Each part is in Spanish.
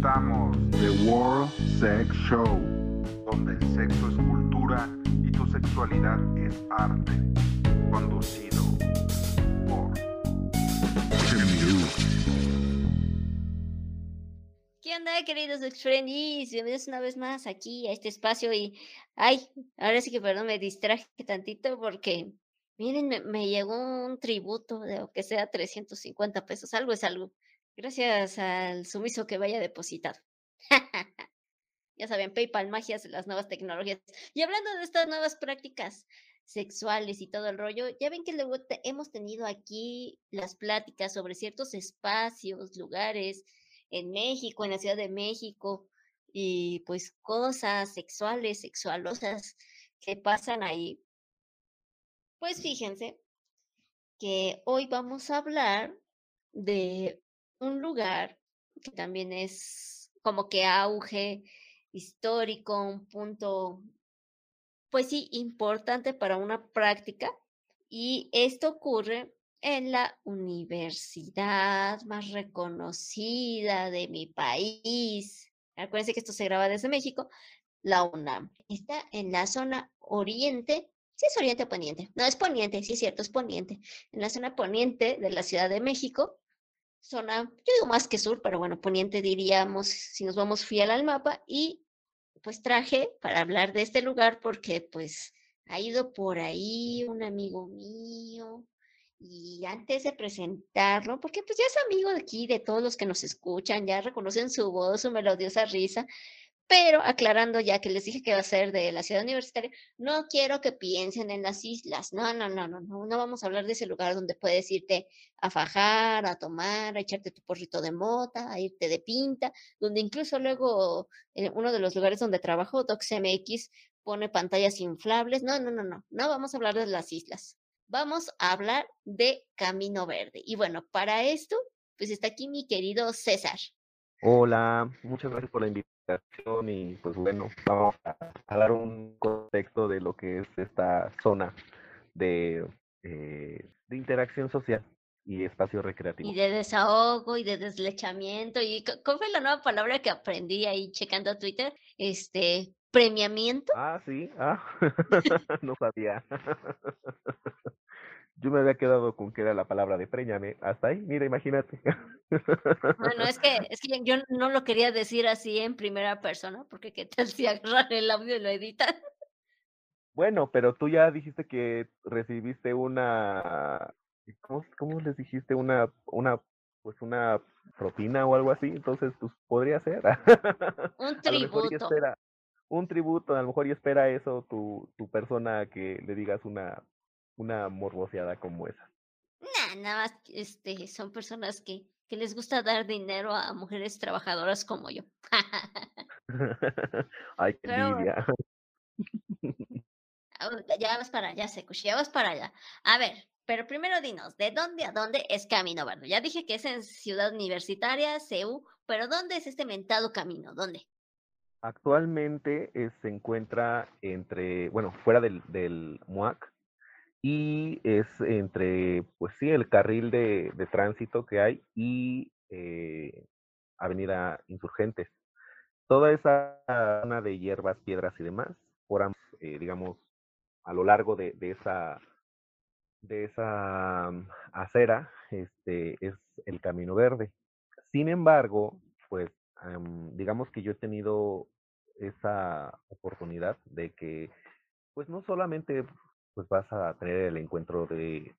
presentamos The World Sex Show, donde el sexo es cultura y tu sexualidad es arte. Conducido por. ¿Qué onda, queridos Friendies? Bienvenidos una vez más aquí a este espacio y, ay, ahora sí que perdón, me distraje tantito porque, miren, me, me llegó un tributo de aunque sea 350 pesos, algo es algo, gracias al sumiso que vaya depositado. ya saben, PayPal, magias las nuevas tecnologías. Y hablando de estas nuevas prácticas sexuales y todo el rollo, ya ven que luego hemos tenido aquí las pláticas sobre ciertos espacios, lugares, en México, en la Ciudad de México, y pues cosas sexuales, sexualosas que pasan ahí. Pues fíjense que hoy vamos a hablar de un lugar que también es como que auge histórico, un punto, pues sí, importante para una práctica. Y esto ocurre en la universidad más reconocida de mi país. Acuérdense que esto se graba desde México, la UNAM. Está en la zona oriente. Sí, es oriente o poniente. No, es poniente, sí es cierto, es poniente. En la zona poniente de la Ciudad de México. Zona, yo digo más que sur, pero bueno, poniente diríamos si nos vamos fiel al mapa. Y pues traje para hablar de este lugar porque pues ha ido por ahí un amigo mío y antes de presentarlo, porque pues ya es amigo de aquí, de todos los que nos escuchan, ya reconocen su voz, su melodiosa risa, pero aclarando ya que les dije que va a ser de la ciudad universitaria, no quiero que piensen en las islas, no, no, no, no, no, no vamos a hablar de ese lugar donde puedes irte a fajar, a tomar, a echarte tu porrito de mota, a irte de pinta, donde incluso luego en uno de los lugares donde trabajo, DocsMX, pone pantallas inflables. No, no, no, no, no vamos a hablar de las islas. Vamos a hablar de Camino Verde. Y bueno, para esto, pues está aquí mi querido César. Hola, muchas gracias por la invitación y pues bueno, vamos a, a dar un contexto de lo que es esta zona de, eh, de interacción social y espacio recreativo. Y de desahogo y de deslechamiento. ¿Y cómo fue la nueva palabra que aprendí ahí checando Twitter? Este, premiamiento. Ah, sí, ah, no sabía. Yo me había quedado con que era la palabra de préñame, hasta ahí, mira, imagínate. Bueno, es que, es que yo no lo quería decir así en primera persona, porque qué tal si agarran el audio y lo editan. Bueno, pero tú ya dijiste que recibiste una, ¿cómo, cómo les dijiste? Una, una, pues una propina o algo así, entonces pues podría ser. Un tributo. espera un tributo, a lo mejor y espera eso tu, tu persona que le digas una, una morboseada como esa. Nah, nada más, este, son personas que, que les gusta dar dinero a mujeres trabajadoras como yo. Ay, qué Pero ya vas para allá, Sekushi, ya vas para allá. A ver, pero primero dinos, ¿de dónde a dónde es Camino Verde? Ya dije que es en Ciudad Universitaria, CEU, pero ¿dónde es este mentado camino? ¿Dónde? Actualmente eh, se encuentra entre, bueno, fuera del, del MUAC y es entre, pues sí, el carril de, tránsito que hay y eh, Avenida Insurgentes. Toda esa zona de hierbas, piedras y demás, por eh, digamos, a lo largo de, de esa de esa mm, acera, este es el Camino Verde. Sin embargo, pues am, digamos que yo he tenido esa oportunidad de que, pues no solamente pues vas a tener el encuentro de,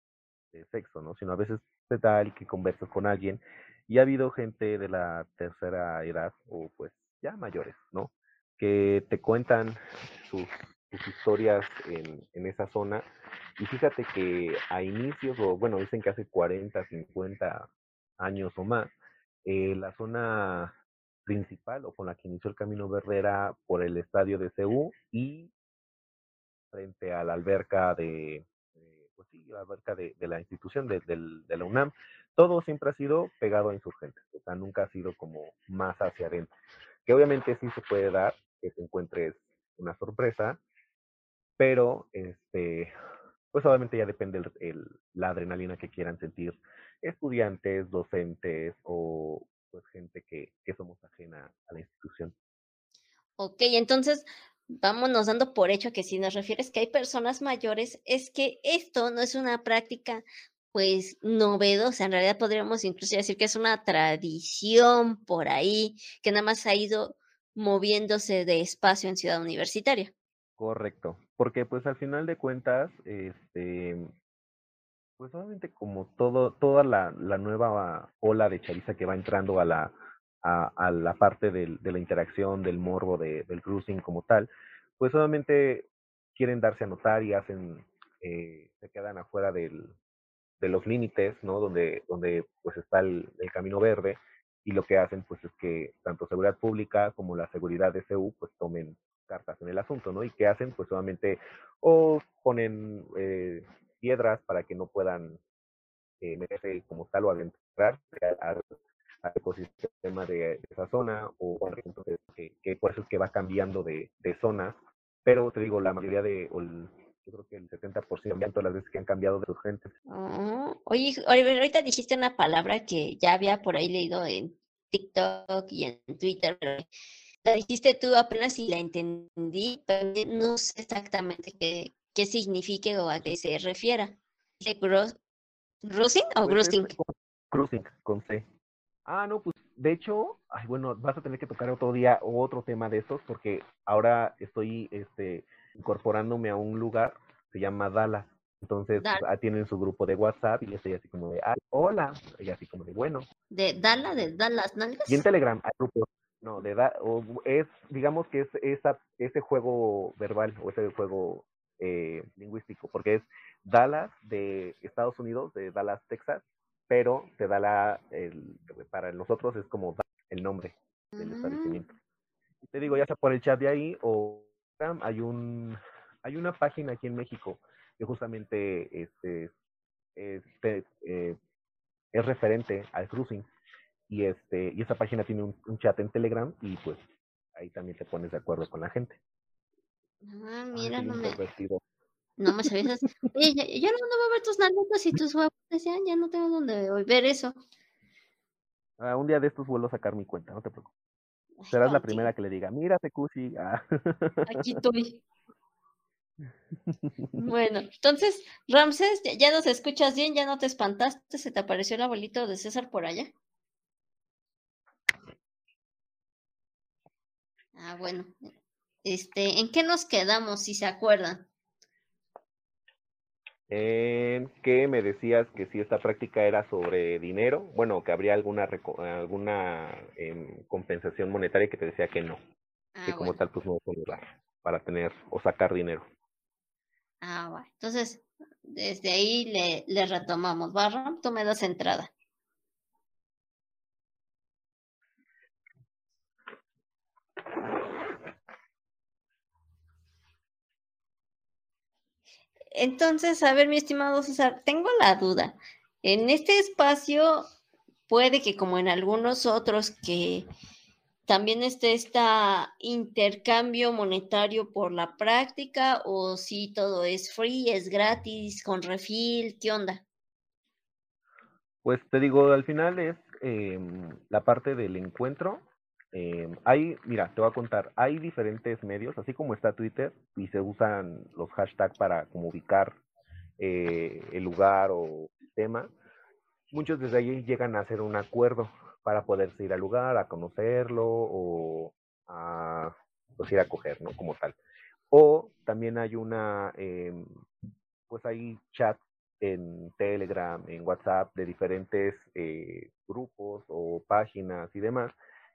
sexo, ¿no? Sino a veces te tal que conversas con alguien y ha habido gente de la tercera edad o pues ya mayores, ¿no? Que te cuentan sus, historias en, esa zona y fíjate que a inicios, o bueno, dicen que hace 40, 50 años o más, eh, la zona principal o con la que inició el Camino Verde era por el estadio de CU y frente a la alberca de, pues la alberca de, la institución de, de la UNAM. Todo siempre ha sido pegado a insurgentes, o sea, nunca ha sido como más hacia adentro. Que obviamente sí se puede dar que te encuentres una sorpresa, pero este, pues obviamente ya depende el, la adrenalina que quieran sentir estudiantes, docentes o pues gente que, que somos ajena Ok, entonces vámonos dando por hecho que si nos refieres que hay personas mayores, es que esto no es una práctica pues novedosa, en realidad podríamos incluso decir que es una tradición por ahí, que nada más ha ido moviéndose de espacio en Ciudad Universitaria. Correcto, porque pues al final de cuentas, este, pues obviamente como todo, toda la, la nueva ola de chaviza que va entrando a la, a, a la parte del, de la interacción, del morbo, de, del cruising como tal, pues obviamente quieren darse a notar y hacen, eh, se quedan afuera del, de los límites, ¿no? Donde, donde pues está el, el, camino verde y lo que hacen pues es que tanto seguridad pública como la seguridad de CEU pues tomen cartas en el asunto, ¿no? Y qué hacen pues solamente o ponen eh, piedras para que no puedan eh, meterse como tal o adentrar al, al ecosistema de, esa zona o ejemplo que, que, por eso es que va cambiando de, de zonas pero te digo la mayoría de o el, yo creo que el 70% de las veces que han cambiado de sus gentes. Oh, oye, ahorita dijiste una palabra que ya había por ahí leído en TikTok y en Twitter, pero la dijiste tú apenas y la entendí, pero no sé exactamente qué, qué signifique o a qué se refiera. ¿De o Pues con- cruising, con C. Ah, no, pues de hecho, ay, bueno, vas a tener que tocar otro día otro tema de esos porque ahora estoy este, incorporándome a un lugar, se llama Dallas. Entonces, Dal- ah, tienen su grupo de WhatsApp y yo estoy así como de, ah, hola, y así como de, bueno. ¿De Dala, de Dallas Nalgas? Y en Telegram hay grupos, no, de da, o es, digamos que es esa, ese juego verbal o ese juego eh, lingüístico, porque es Dallas de Estados Unidos, de Dallas, Texas, pero te da la, el, para nosotros es como el nombre del Mm, establecimiento. Te digo, ya sea por el chat de ahí o hay un, hay una página aquí en México que justamente este, este eh, es referente al cruising y este y esa página tiene un, un chat en Telegram y pues ahí también te pones de acuerdo con la gente. Ah, mira, no me. No me sabías. Oye, yo, yo no, no voy a ver tus nalgas y tus huevos. Ya, ya no tengo donde ver eso. Ah, un día de estos vuelvo a sacar mi cuenta, no te preocupes. Ay, Serás la primera que le diga, mira, Secusi. Ah. Aquí estoy. Bueno, entonces, Ramses, ya, ya nos escuchas bien, ya no te espantaste, se te apareció el abuelito de César por allá. Ah, bueno. Este, ¿en qué nos quedamos, si se acuerdan? En que me decías que si esta práctica era sobre dinero, bueno, que habría alguna alguna em, compensación monetaria que te decía que no, que Ah, como bueno. tal pues no es para tener o sacar dinero. Ah, bueno. Entonces, desde ahí le, le retomamos. Ram, tú me das entrada. Entonces, a ver, mi estimado César, tengo la duda. En este espacio puede que como en algunos otros que también esté este intercambio monetario por la práctica o si todo es free, es gratis, con refill, ¿qué onda? Pues te digo, al final es eh, la parte del encuentro. Eh, hay, mira, te voy a contar, hay diferentes medios, así como está Twitter y se usan los hashtags para como ubicar eh, el lugar o tema. Muchos desde ahí llegan a hacer un acuerdo para poderse ir al lugar, a conocerlo o a pues, ir a coger, ¿no? Como tal. O también hay una, eh, pues hay chat en Telegram, en WhatsApp, de diferentes eh, grupos o páginas y demás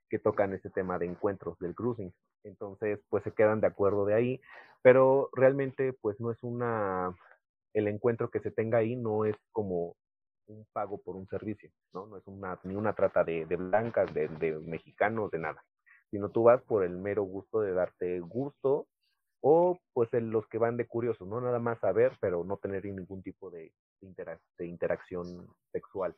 que tocan ese tema de encuentros del cruising. Entonces, pues se quedan de acuerdo de ahí, pero realmente, pues no es una, el encuentro que se tenga ahí no es como un pago por un servicio, ¿no? No es una, ni una trata de, blancas, de, de mexicanos, de nada, sino tú vas por el mero gusto de darte gusto o pues en los que van de curiosos, no nada más saber, pero no tener ningún tipo de, interac de interacción sexual.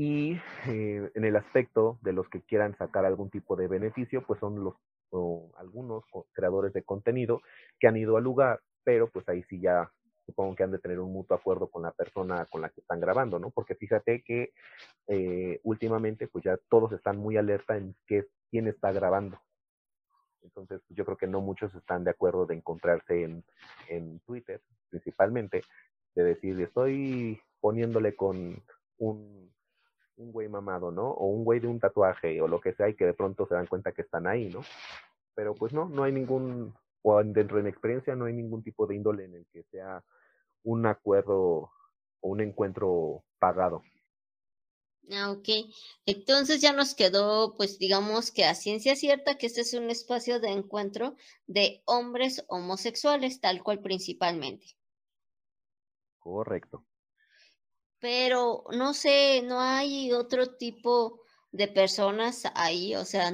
Y eh, en el aspecto de los que quieran sacar algún tipo de beneficio, pues son los o algunos creadores de contenido que han ido al lugar, pero pues ahí sí ya supongo que han de tener un mutuo acuerdo con la persona con la que están grabando, ¿no? Porque fíjate que eh, últimamente pues ya todos están muy alerta en qué, quién está grabando. Entonces, yo creo que no muchos están de acuerdo de encontrarse en, en Twitter, principalmente, de decir, estoy poniéndole con un, un güey mamado, ¿no? O un güey de un tatuaje o lo que sea y que de pronto se dan cuenta que están ahí, ¿no? Pero pues no, no hay ningún, o dentro de mi experiencia no hay ningún tipo de índole en el que sea un acuerdo o un encuentro pagado. Ah, ok. Entonces ya nos quedó, pues digamos que a ciencia cierta que este es un espacio de encuentro de hombres homosexuales, tal cual principalmente. Correcto. Pero no sé, no hay otro tipo de personas ahí, o sea,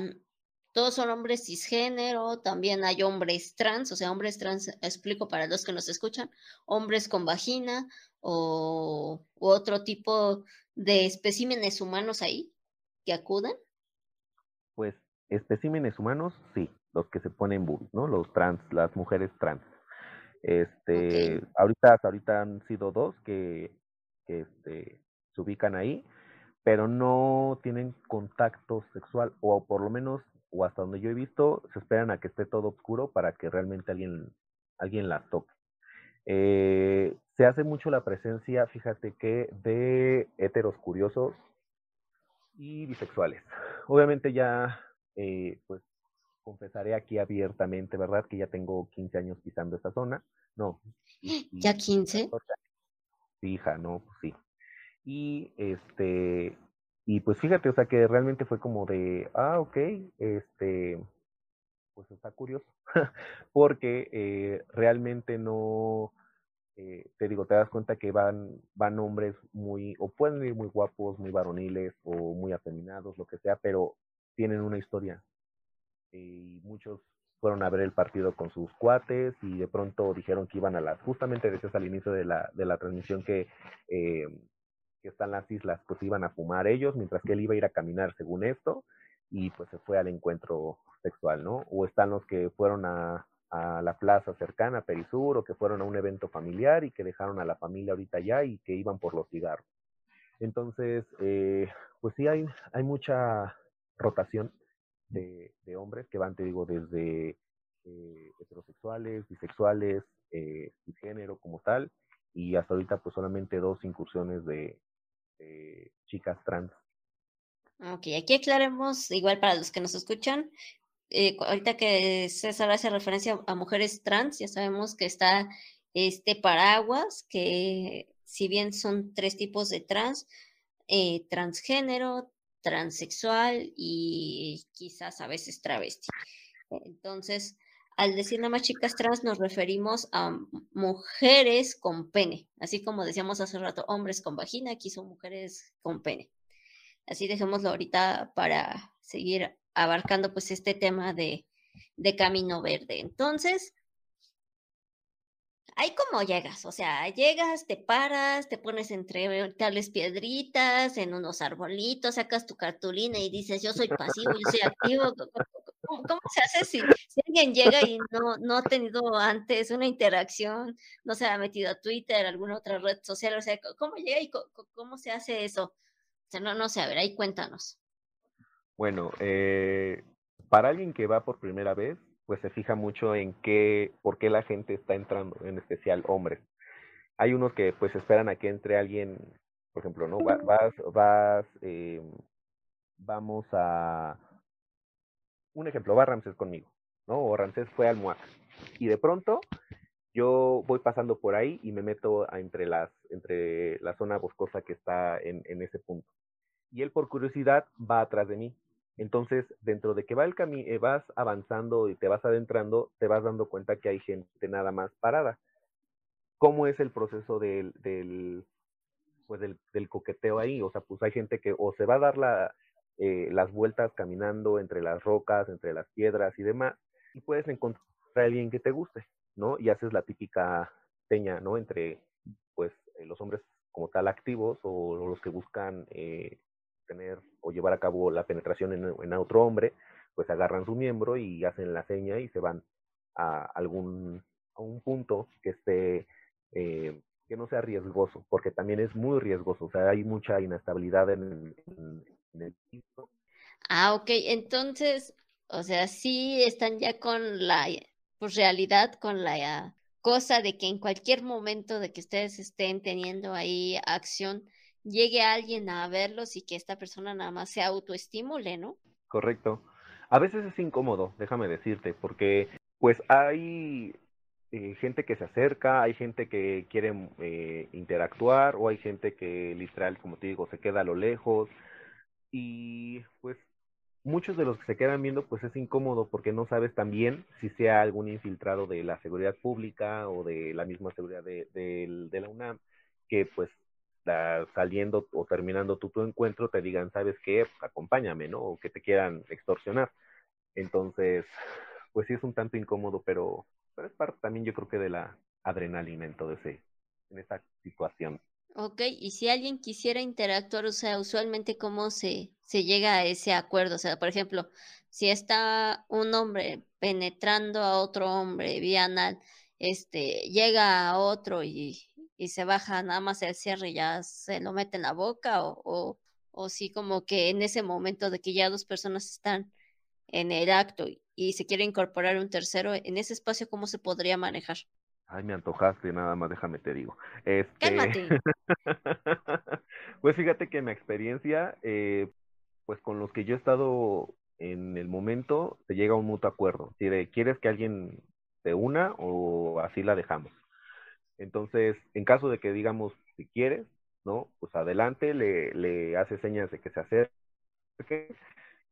todos son hombres cisgénero, también hay hombres trans, o sea, hombres trans, explico para los que nos escuchan, hombres con vagina o u otro tipo de especímenes humanos ahí que acudan. Pues especímenes humanos, sí, los que se ponen boobies, ¿no? Los trans, las mujeres trans. Este, ahorita, ahorita han sido dos que, que este, se ubican ahí, pero no tienen contacto sexual, o por lo menos, o hasta donde yo he visto, se esperan a que esté todo oscuro para que realmente alguien, alguien las toque. Eh, se hace mucho la presencia, fíjate que, de heteros curiosos y bisexuales. Obviamente ya, eh, pues, confesaré aquí abiertamente, ¿verdad? Que ya tengo 15 años pisando esta zona. No. ¿Ya 15? Hija, no, pues sí. Y este, y pues fíjate, o sea que realmente fue como de, ah, ok, este, pues está curioso, porque eh, realmente no, eh, te digo, te das cuenta que van, van hombres muy, o pueden ir muy guapos, muy varoniles, o muy afeminados, lo que sea, pero tienen una historia. Y muchos fueron a ver el partido con sus cuates y de pronto dijeron que iban a las, justamente decías al inicio de la, de la transmisión que, eh, que están las islas, pues iban a fumar ellos, mientras que él iba a ir a caminar según esto, y pues se fue al encuentro sexual, ¿no? O están los que fueron a, a la plaza cercana, Perisur, o que fueron a un evento familiar y que dejaron a la familia ahorita allá y que iban por los cigarros. Entonces, eh, pues sí hay, hay mucha rotación de, de, hombres que van, te digo, desde eh, heterosexuales, bisexuales, eh, cisgénero como tal, y hasta ahorita pues solamente dos incursiones de, de chicas trans. Ok, aquí aclaremos, igual para los que nos escuchan, eh, ahorita que César hace referencia a mujeres trans, ya sabemos que está este paraguas, que si bien son tres tipos de trans, eh, transgénero, transexual y quizás a veces travesti. Entonces, al decir nada más chicas trans nos referimos a mujeres con pene, así como decíamos hace rato, hombres con vagina, aquí son mujeres con pene. Así dejémoslo ahorita para seguir abarcando pues este tema de, de camino verde. Entonces, ahí como llegas, o sea, llegas, te paras, te pones entre tales piedritas, en unos arbolitos, sacas tu cartulina y dices, yo soy pasivo, yo soy activo. ¿Cómo, se hace si, si, alguien llega y no, no ha tenido antes una interacción, no se ha metido a Twitter, alguna otra red social? O sea, ¿cómo llega y cómo, cómo se hace eso? O sea, no, no sé, a ver, ahí cuéntanos. Bueno, eh, para alguien que va por primera vez, pues se fija mucho en qué, por qué la gente está entrando, en especial hombres. Hay unos que pues esperan a que entre alguien, por ejemplo, ¿no? Vas, vas, eh, vamos a, un ejemplo, va Ramsés conmigo, ¿no? O Ramsés fue al MUAC. Y de pronto yo voy pasando por ahí y me meto a entre las, entre la zona boscosa que está en, en ese punto. Y él por curiosidad va atrás de mí entonces, dentro de que va el camino, eh, vas avanzando y te vas adentrando, te vas dando cuenta que hay gente nada más parada. ¿Cómo es el proceso del, del pues del, coqueteo ahí? O sea, pues hay gente que o se va a dar la, eh, las vueltas caminando entre las rocas, entre las piedras y demás, y puedes encontrar a alguien que te guste, ¿no? Y haces la típica seña, ¿no? Entre, pues, eh, los hombres como tal activos o, o los que buscan eh, tener o llevar a cabo la penetración en, otro hombre, pues agarran su miembro y hacen la seña y se van a algún a un punto que esté eh, que no sea riesgoso, porque también es muy riesgoso, o sea, hay mucha inestabilidad en, en, el piso. Ah, ok, entonces O sea, sí están ya con la pues, realidad, con la cosa de que en cualquier momento de que ustedes estén teniendo ahí acción, llegue alguien a verlos y que esta persona nada más se autoestimule, ¿no? Correcto. A veces es incómodo, déjame decirte, porque pues hay eh, gente que se acerca, hay gente que quiere eh, interactuar o hay gente que literal, como te digo, se queda a lo lejos y pues muchos de los que se quedan viendo pues es incómodo porque no sabes también si sea algún infiltrado de la seguridad pública o de la misma seguridad de, de la UNAM que pues saliendo o terminando tu, tu encuentro te digan, ¿sabes qué? Pues, acompáñame, ¿no? O que te quieran extorsionar. Entonces, pues sí es un tanto incómodo, pero, pero es parte también yo creo que de la adrenalina en todo ese, en esa situación. Ok, y si alguien quisiera interactuar, o sea, usualmente cómo se, se llega a ese acuerdo, o sea, por ejemplo, si está un hombre penetrando a otro hombre vía este, llega a otro y, y se baja nada más el cierre y ya se lo mete en la boca o, o, o sí como que en ese momento de que ya dos personas están en el acto y se quiere incorporar un tercero, en ese espacio, ¿cómo se podría manejar? Ay, me antojaste, nada más déjame te digo. Este... Cálmate. pues fíjate que mi experiencia, eh, pues con los que yo he estado en el momento, se llega a un mutuo acuerdo. Si ¿quieres que alguien se una o así la dejamos? Entonces, en caso de que digamos, si quieres, ¿no? Pues adelante, le, le hace señas de que se acerque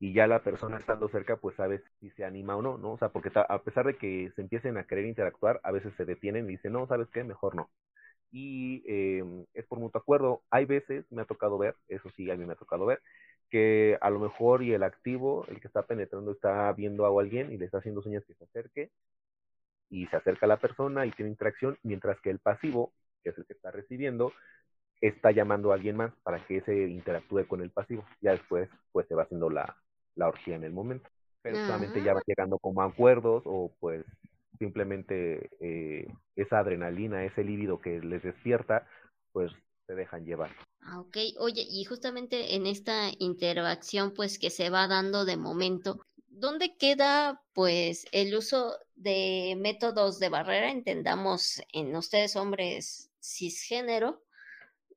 y ya la persona estando cerca, pues sabe si se anima o no, ¿no? O sea, porque a pesar de que se empiecen a querer interactuar, a veces se detienen y dicen, no, ¿sabes qué? Mejor no. Y eh, es por mutuo acuerdo. Hay veces, me ha tocado ver, eso sí, a mí me ha tocado ver, que a lo mejor y el activo, el que está penetrando, está viendo a alguien y le está haciendo señas que se acerque y se acerca a la persona y tiene interacción, mientras que el pasivo, que es el que está recibiendo, está llamando a alguien más para que ese interactúe con el pasivo. Ya después, pues se va haciendo la, la orgía en el momento. Pero solamente ya va llegando como acuerdos o pues simplemente eh, esa adrenalina, ese líbido que les despierta, pues se dejan llevar. Ah, ok. Oye, y justamente en esta interacción pues que se va dando de momento, ¿dónde queda pues el uso de métodos de barrera? Entendamos en ustedes hombres cisgénero,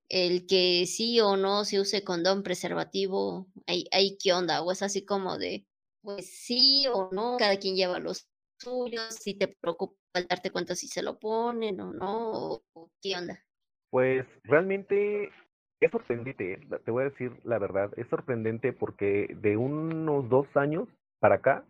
el que sí o no se use condón preservativo, hay, hay qué onda, o es así como de, pues sí o no, cada quien lleva los suyos, si te preocupa darte cuenta si se lo ponen o no, o, qué onda. Pues realmente es sorprendente, ¿eh? te voy a decir la verdad, es sorprendente porque de unos dos años para acá,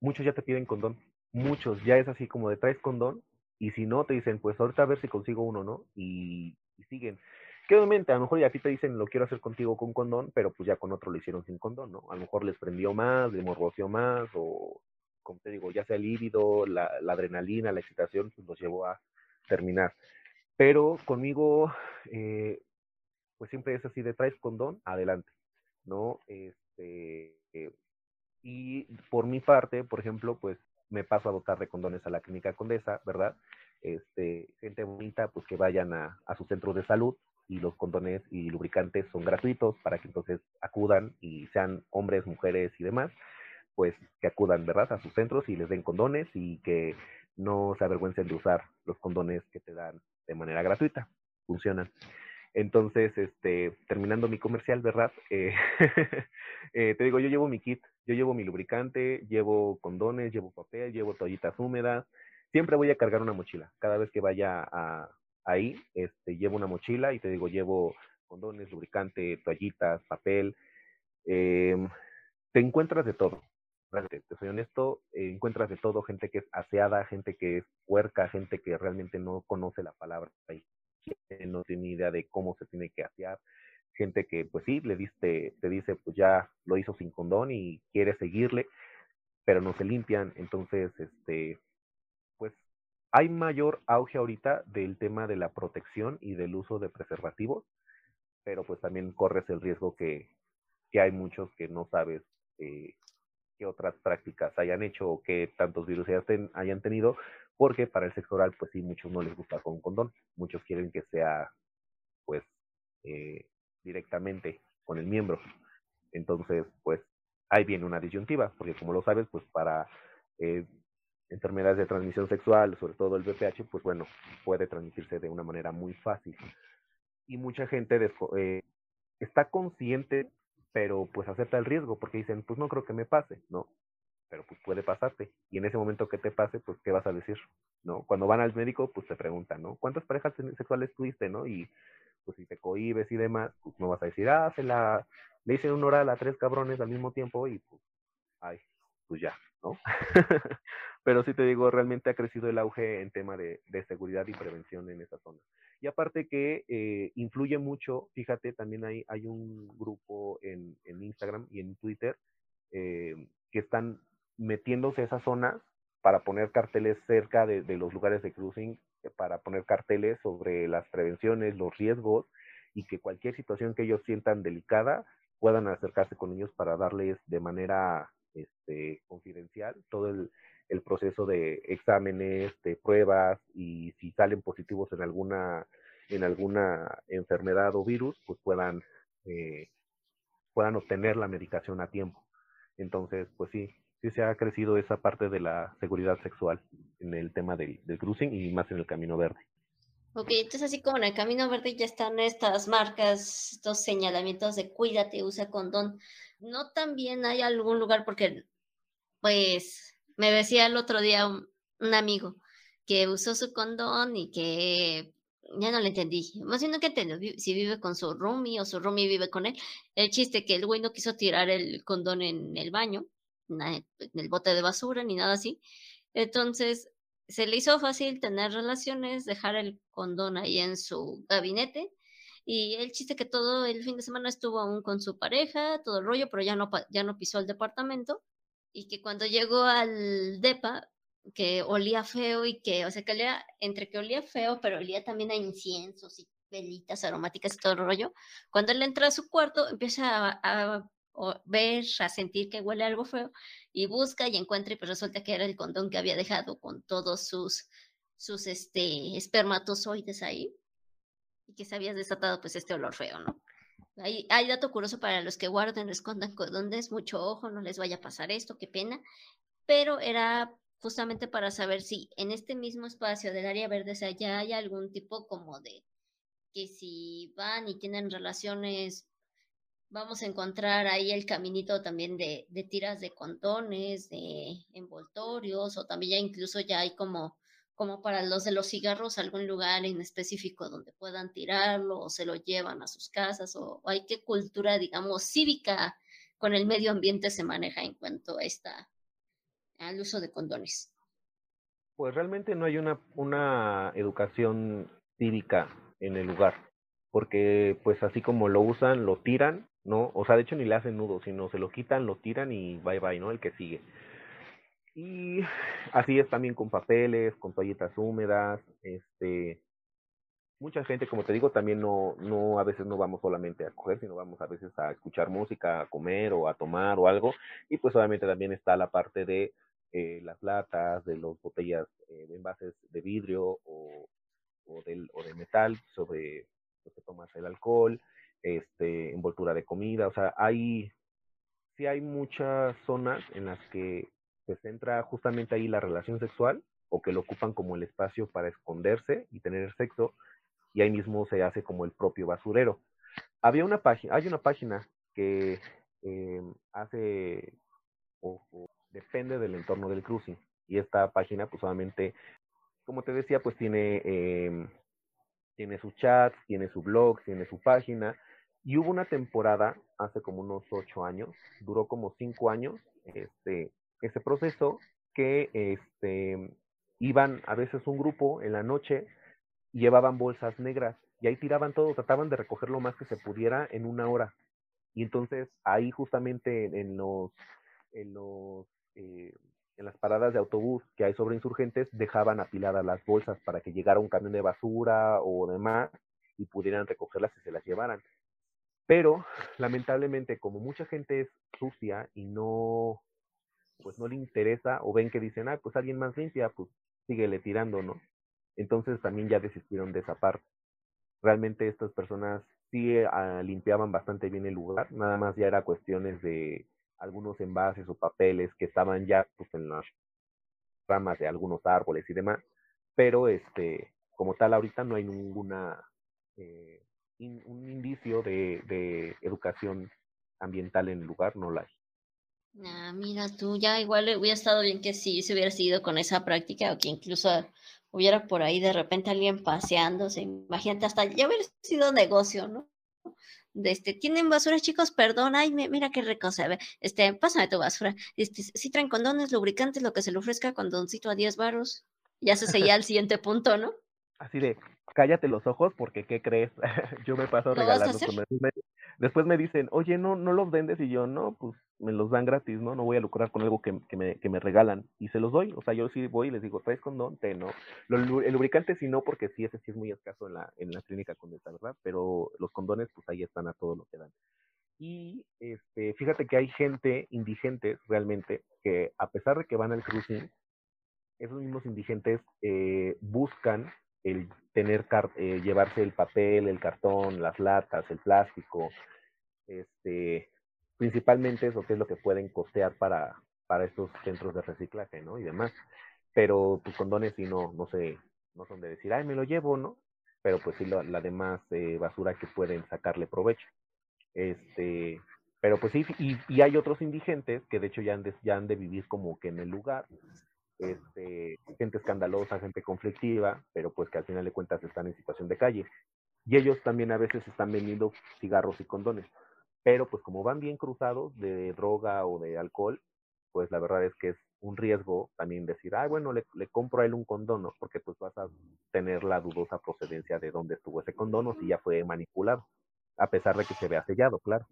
muchos ya te piden condón, muchos, ya es así como de traes condón, y si no, te dicen, pues ahorita a ver si consigo uno, ¿no? Y, y siguen. Que obviamente a lo mejor ya a ti te dicen lo quiero hacer contigo con condón, pero pues ya con otro lo hicieron sin condón, ¿no? A lo mejor les prendió más, les morroció más, o como te digo, ya sea el líbido, la, adrenalina, la excitación, pues los llevó a terminar. Pero conmigo, eh, pues siempre es así de traes condón, adelante, ¿no? Este, eh, y por mi parte, por ejemplo, pues me paso a dotar de condones a la clínica Condesa, ¿verdad? Este, gente bonita, pues que vayan a, a su centro de salud, y los condones y lubricantes son gratuitos para que entonces acudan y sean hombres, mujeres y demás, pues que acudan, ¿verdad?, a sus centros y les den condones y que no se avergüencen de usar los condones que te dan de manera gratuita, funcionan. Entonces, este, terminando mi comercial, ¿verdad? Eh, eh, te digo, yo llevo mi kit, yo llevo mi lubricante, llevo condones, llevo papel, llevo toallitas húmedas, siempre voy a cargar una mochila. Cada vez que vaya a, ahí, este, llevo una mochila y te digo, llevo condones, lubricante, toallitas, papel. Em, te encuentras de todo. Te soy honesto, encuentras de todo, gente que es aseada, gente que es puerca, gente que realmente no conoce la palabra no tiene idea de cómo se tiene que asear, gente que pues sí, le diste, te dice pues ya lo hizo sin condón y quiere seguirle, pero no se limpian, entonces este hay mayor auge ahorita del tema de la protección y del uso de preservativos, pero pues también corres el riesgo que, hay muchos que no sabes eh, qué otras prácticas hayan hecho o qué tantos virus hayan tenido, porque para el sexo oral, pues sí, muchos no les gusta con condón, muchos quieren que sea, pues, eh, directamente con el miembro. Entonces, pues, ahí viene una disyuntiva, porque como lo sabes, pues para eh, enfermedades de transmisión sexual, sobre todo el VPH, pues bueno, puede transmitirse de una manera muy fácil. Y mucha gente eh, está consciente, pero pues acepta el riesgo, porque dicen, pues no creo que me pase, ¿no? Pero pues puede pasarte. Y en ese momento que te pase, pues ¿qué vas a decir? ¿No? Cuando van al médico, pues te preguntan, ¿no? ¿Cuántas parejas sexuales tuviste, no? Y pues si te cohibes y demás, pues no vas a decir, ah, se la, le hice un oral a tres cabrones al mismo tiempo y pues, ay, pues ya, ¿no? Pero sí te digo, realmente ha crecido el auge en tema de, seguridad y prevención en esa zona. Y aparte que eh, influye mucho, fíjate, también hay, hay un grupo en, Instagram y en Twitter eh, que están metiéndose a esas zonas para poner carteles cerca de, los lugares de cruising, eh, para poner carteles sobre las prevenciones, los riesgos y que cualquier situación que ellos sientan delicada puedan acercarse con ellos para darles de manera este, confidencial todo el, proceso de exámenes, de pruebas y si salen positivos en alguna, en alguna enfermedad o virus, pues puedan, eh, puedan obtener la medicación a tiempo. Entonces, pues sí, sí se ha crecido esa parte de la seguridad sexual en el tema del, cruising y más en el camino verde. Ok, entonces así como en el Camino Verde ya están estas marcas, estos señalamientos de cuídate, usa condón. ¿No también hay algún lugar? Porque, pues, me decía el otro día un, amigo que usó su condón y que ya no le entendí. Más que entiendo si vive con su roomie o su roomie vive con él. El chiste que el güey no quiso tirar el condón en el baño, en el bote de basura ni nada así. Entonces, se le hizo fácil tener relaciones, dejar el condón ahí en su gabinete. Y el chiste que todo el fin de semana estuvo aún con su pareja, todo el rollo, pero ya no, ya no pisó el departamento. Y que cuando llegó al DEPA, que olía feo y que, o sea, que olía, entre que olía feo, pero olía también a inciensos y velitas aromáticas y todo el rollo. Cuando él entra a su cuarto, empieza a o ver, a sentir que huele algo feo y busca y encuentra y pues resulta que era el condón que había dejado con todos sus, sus este, espermatozoides ahí y que se había desatado pues este olor feo, ¿no? Hay, hay dato curioso para los que guarden, escondan condones, mucho ojo, no les vaya a pasar esto, qué pena, pero era justamente para saber si en este mismo espacio del área verde, o ya hay algún tipo como de que si van y tienen relaciones vamos a encontrar ahí el caminito también de, tiras de condones, de envoltorios, o también ya incluso ya hay como, como para los de los cigarros algún lugar en específico donde puedan tirarlo o se lo llevan a sus casas, o, hay qué cultura, digamos, cívica con el medio ambiente se maneja en cuanto a esta, al uso de condones. Pues realmente no hay una, una educación cívica en el lugar, porque pues así como lo usan, lo tiran ¿no? O sea, de hecho ni le hacen nudo, sino se lo quitan, lo tiran y bye bye, ¿no? El que sigue. Y así es también con papeles, con toallitas húmedas, este, mucha gente, como te digo, también no, no, a veces no vamos solamente a coger, sino vamos a veces a escuchar música, a comer o a tomar o algo, y pues obviamente también está la parte de eh, las latas, de las botellas eh, de envases de vidrio o, o, del, o de metal sobre lo que tomas el alcohol, este, envoltura de comida, o sea, hay, sí hay muchas zonas en las que se centra justamente ahí la relación sexual o que lo ocupan como el espacio para esconderse y tener sexo y ahí mismo se hace como el propio basurero. Había una página, hay una página que eh, hace o, depende del entorno del cruising y esta página pues solamente, como te decía, pues tiene eh, tiene sus chats, tiene su blog, tiene su página y hubo una temporada hace como unos ocho años, duró como cinco años, este, ese proceso que este, iban a veces un grupo en la noche, llevaban bolsas negras y ahí tiraban todo, trataban de recoger lo más que se pudiera en una hora. Y entonces ahí justamente en los, en los, eh, en las paradas de autobús que hay sobre insurgentes, dejaban apiladas las bolsas para que llegara un camión de basura o demás y pudieran recogerlas y se las llevaran. Pero lamentablemente, como mucha gente es sucia y no, pues no le interesa o ven que dicen, ah, pues alguien más limpia, pues síguele tirando, ¿no? Entonces también ya desistieron de esa parte. Realmente estas personas sí ah, limpiaban bastante bien el lugar, nada más ya era cuestiones de algunos envases o papeles que estaban ya pues, en las ramas de algunos árboles y demás, pero este, como tal ahorita no hay ninguna eh, un indicio de, educación ambiental en el lugar, no la hay. Ah, mira tú, ya igual hubiera estado bien que sí se hubiera seguido con esa práctica o que incluso hubiera por ahí de repente alguien paseándose, imagínate, hasta ya hubiera sido negocio, ¿no? De este, tienen basura, chicos, perdón, ay, mira qué rico se ve, este, pásame tu basura, este, si traen condones, lubricantes, lo que se le ofrezca, condoncito a 10 baros, ya se seguía el siguiente punto, ¿no? Así de, cállate los ojos porque, ¿qué crees? yo me paso regalando Después me dicen, oye, no, no los vendes y yo, no, pues me los dan gratis, ¿no? No voy a lucrar con algo que, que, me, que me regalan y se los doy. O sea, yo sí voy y les digo, ¿traes condón? Te, ¿no? el lubricante sí no, porque sí, ese sí es muy escaso en la, en la clínica esta ¿verdad? Pero los condones, pues ahí están a todo lo que dan. Y este, fíjate que hay gente indigente realmente que a pesar de que van al cruising, esos mismos indigentes eh, buscan el tener eh, llevarse el papel, el cartón, las latas, el plástico, este, principalmente eso que es lo que pueden costear para, para estos centros de reciclaje, ¿no? Y demás. Pero pues, condones sí no, no sé, no son de decir, ay, me lo llevo, ¿no? Pero pues sí la, demás eh, basura que pueden sacarle provecho. Este, pero pues sí, y, y, hay otros indigentes que de hecho ya han de, ya han de vivir como que en el lugar, este, gente escandalosa, gente conflictiva, pero pues que al final de cuentas están en situación de calle. Y ellos también a veces están vendiendo cigarros y condones. Pero pues como van bien cruzados de droga o de alcohol, pues la verdad es que es un riesgo también decir, ay, bueno, le, compro a él un condón, porque pues vas a tener la dudosa procedencia de dónde estuvo ese condón si ya fue manipulado, a pesar de que se vea sellado, claro.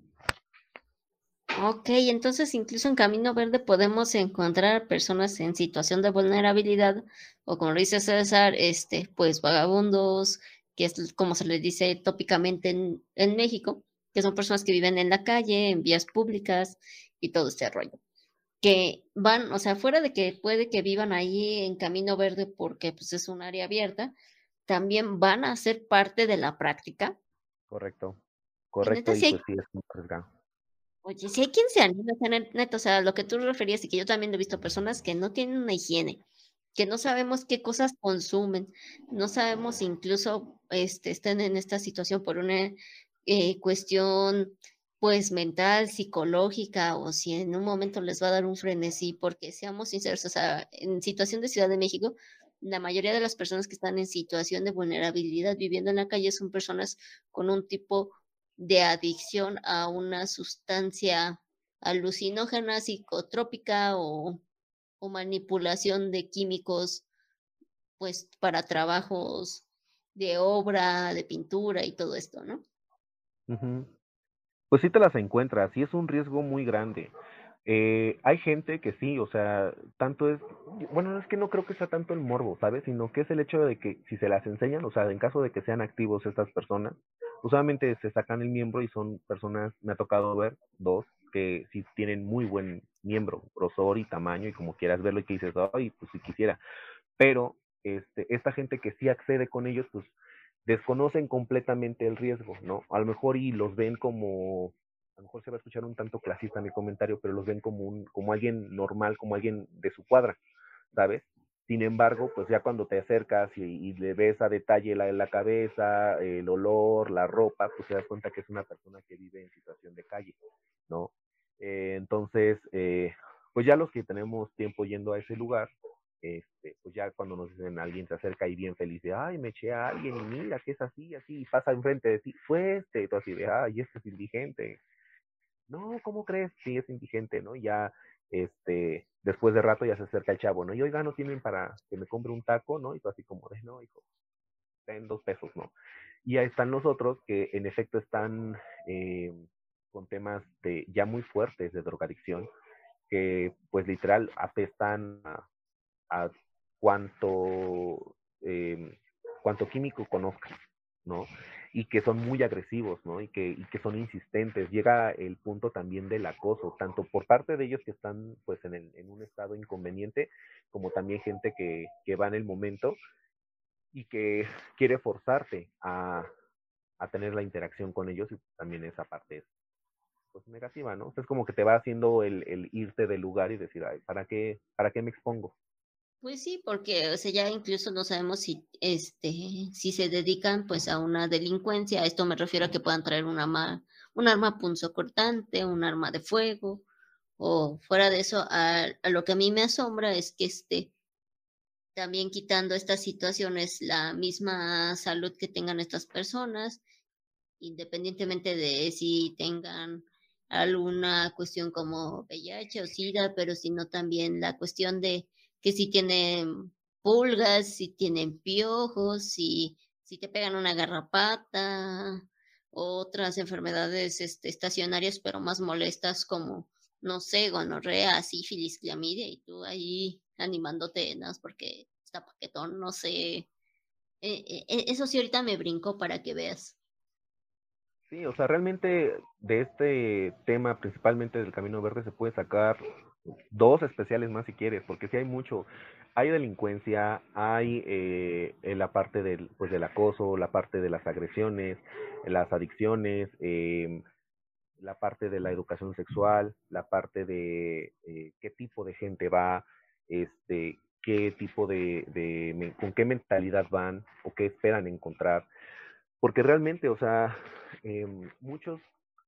Ok, entonces incluso en Camino Verde podemos encontrar personas en situación de vulnerabilidad o como lo dice César, este, pues vagabundos, que es como se les dice tópicamente en, en México, que son personas que viven en la calle, en vías públicas y todo este rollo. Que van, o sea, fuera de que puede que vivan ahí en Camino Verde porque pues es un área abierta, también van a ser parte de la práctica. Correcto, correcto, y pues sí es muy Oye, si hay quien se anima, o sea, lo que tú referías y que yo también he visto personas que no tienen una higiene, que no sabemos qué cosas consumen, no sabemos incluso este, estén en esta situación por una eh, cuestión pues mental, psicológica, o si en un momento les va a dar un frenesí, porque seamos sinceros, o sea, en situación de Ciudad de México, la mayoría de las personas que están en situación de vulnerabilidad viviendo en la calle son personas con un tipo de adicción a una sustancia alucinógena, psicotrópica o, manipulación de químicos, pues para trabajos de obra, de pintura y todo esto, ¿no? Pues sí te las encuentras, y es un riesgo muy grande. Eh, hay gente que sí, o sea, tanto es, bueno, es que no creo que sea tanto el morbo, ¿sabes? Sino que es el hecho de que si se las enseñan, o sea, en caso de que sean activos estas personas, usualmente se sacan el miembro y son personas, me ha tocado ver dos, que sí tienen muy buen miembro, grosor y tamaño y como quieras verlo y que dices, ay, pues si quisiera. Pero este, esta gente que sí accede con ellos, pues desconocen completamente el riesgo, ¿no? A lo mejor y los ven como, a lo mejor se va a escuchar un tanto clasista mi comentario, pero los ven como un, como alguien normal, como alguien de su cuadra, ¿sabes? Sin embargo, pues ya cuando te acercas y, le ves a detalle la, la cabeza, el olor, la ropa, pues te das cuenta que es una persona que vive en situación de calle, ¿no? Eh, entonces, eh, pues ya los que tenemos tiempo yendo a ese lugar, este, pues ya cuando nos dicen alguien se acerca y bien feliz de, ay, me eché a alguien y mira que es así, así, y pasa enfrente de ti, fue este, y tú así de, ay, este es indigente. No, ¿cómo crees? Sí, es indigente, ¿no? Ya este, después de rato ya se acerca el chavo, ¿no? Y oiga, no tienen para que me compre un taco, ¿no? Y tú así como de, no, hijo, en dos pesos, ¿no? Y ahí están los otros que en efecto están eh, con temas de ya muy fuertes de drogadicción, que pues literal apestan a, a cuanto, eh, cuanto químico conozcan, ¿no? y que son muy agresivos, ¿no? Y que, y que son insistentes. Llega el punto también del acoso, tanto por parte de ellos que están pues en, el, en un estado inconveniente, como también gente que, que va en el momento y que quiere forzarte a, a tener la interacción con ellos y también esa parte es pues negativa, ¿no? Es como que te va haciendo el, el irte del lugar y decir, ay, ¿para qué, ¿para qué me expongo? Pues sí, porque o sea, ya incluso no sabemos si este si se dedican pues a una delincuencia. A esto me refiero a que puedan traer un arma, un arma punzocortante, un arma de fuego, o fuera de eso, a, lo que a mí me asombra es que este también quitando estas situaciones la misma salud que tengan estas personas, independientemente de si tengan alguna cuestión como VIH o SIDA, pero sino también la cuestión de que si tienen pulgas, si tienen piojos, si, si te pegan una garrapata, otras enfermedades este, estacionarias pero más molestas como, no sé, gonorrea, sífilis, clamidia, y tú ahí animándote, ¿no? porque está paquetón, no sé. Eh, eh, eso sí ahorita me brincó para que veas. Sí, o sea, realmente de este tema, principalmente del Camino Verde, se puede sacar dos especiales más si quieres, porque sí hay mucho. Hay delincuencia, hay eh, la parte del, pues, del acoso, la parte de las agresiones, las adicciones, eh, la parte de la educación sexual, la parte de eh, qué tipo de gente va, este, qué tipo de, de, con qué mentalidad van o qué esperan encontrar. Porque realmente, o sea, eh, muchos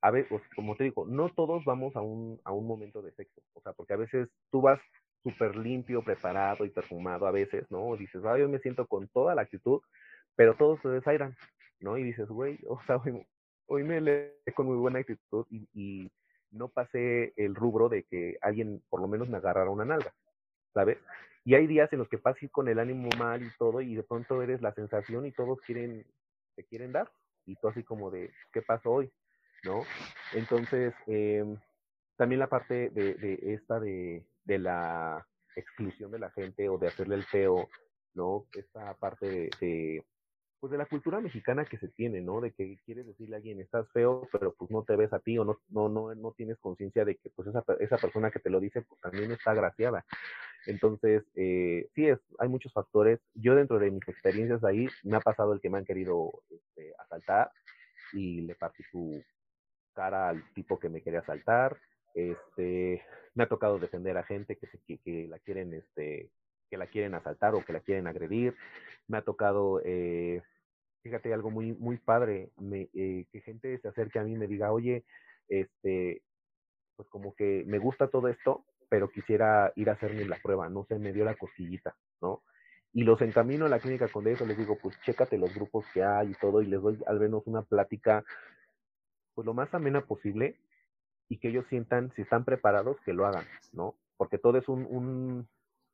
a como te digo, no todos vamos a un, a un momento de sexo, o sea, porque a veces tú vas súper limpio, preparado y perfumado a veces, ¿no? Dices, ah, yo me siento con toda la actitud, pero todos se desairan, ¿no? Y dices, güey, o sea, hoy, hoy me leí con muy buena actitud y, y, no pasé el rubro de que alguien por lo menos me agarrara una nalga, ¿sabes? Y hay días en los que pasas con el ánimo mal y todo, y de pronto eres la sensación y todos quieren, te quieren dar, y tú así como de, ¿qué pasó hoy? ¿No? Entonces, eh, también la parte de, esta de, de, la exclusión de la gente o de hacerle el feo, ¿no? Esta parte de, de, pues de la cultura mexicana que se tiene, ¿no? De que quieres decirle a alguien, estás feo, pero pues no te ves a ti o no, no, no, no tienes conciencia de que pues esa, esa persona que te lo dice, pues también está agraciada. Entonces, eh, sí, es, hay muchos factores. Yo dentro de mis experiencias ahí, me ha pasado el que me han querido este, asaltar y le partí su, cara al tipo que me quería asaltar. Este, me ha tocado defender a gente que, se, que, que, la quieren, este, que la quieren asaltar o que la quieren agredir. Me ha tocado, eh, fíjate, algo muy, muy padre, me, eh, que gente se acerque a mí y me diga, oye, este, pues como que me gusta todo esto, pero quisiera ir a hacerme la prueba, no sé, me dio la cosquillita, ¿no? Y los encamino a la clínica con eso, les digo, pues chécate los grupos que hay y todo, y les doy al menos una plática pues lo más amena posible y que ellos sientan, si están preparados, que lo hagan, ¿no? Porque todo es un, un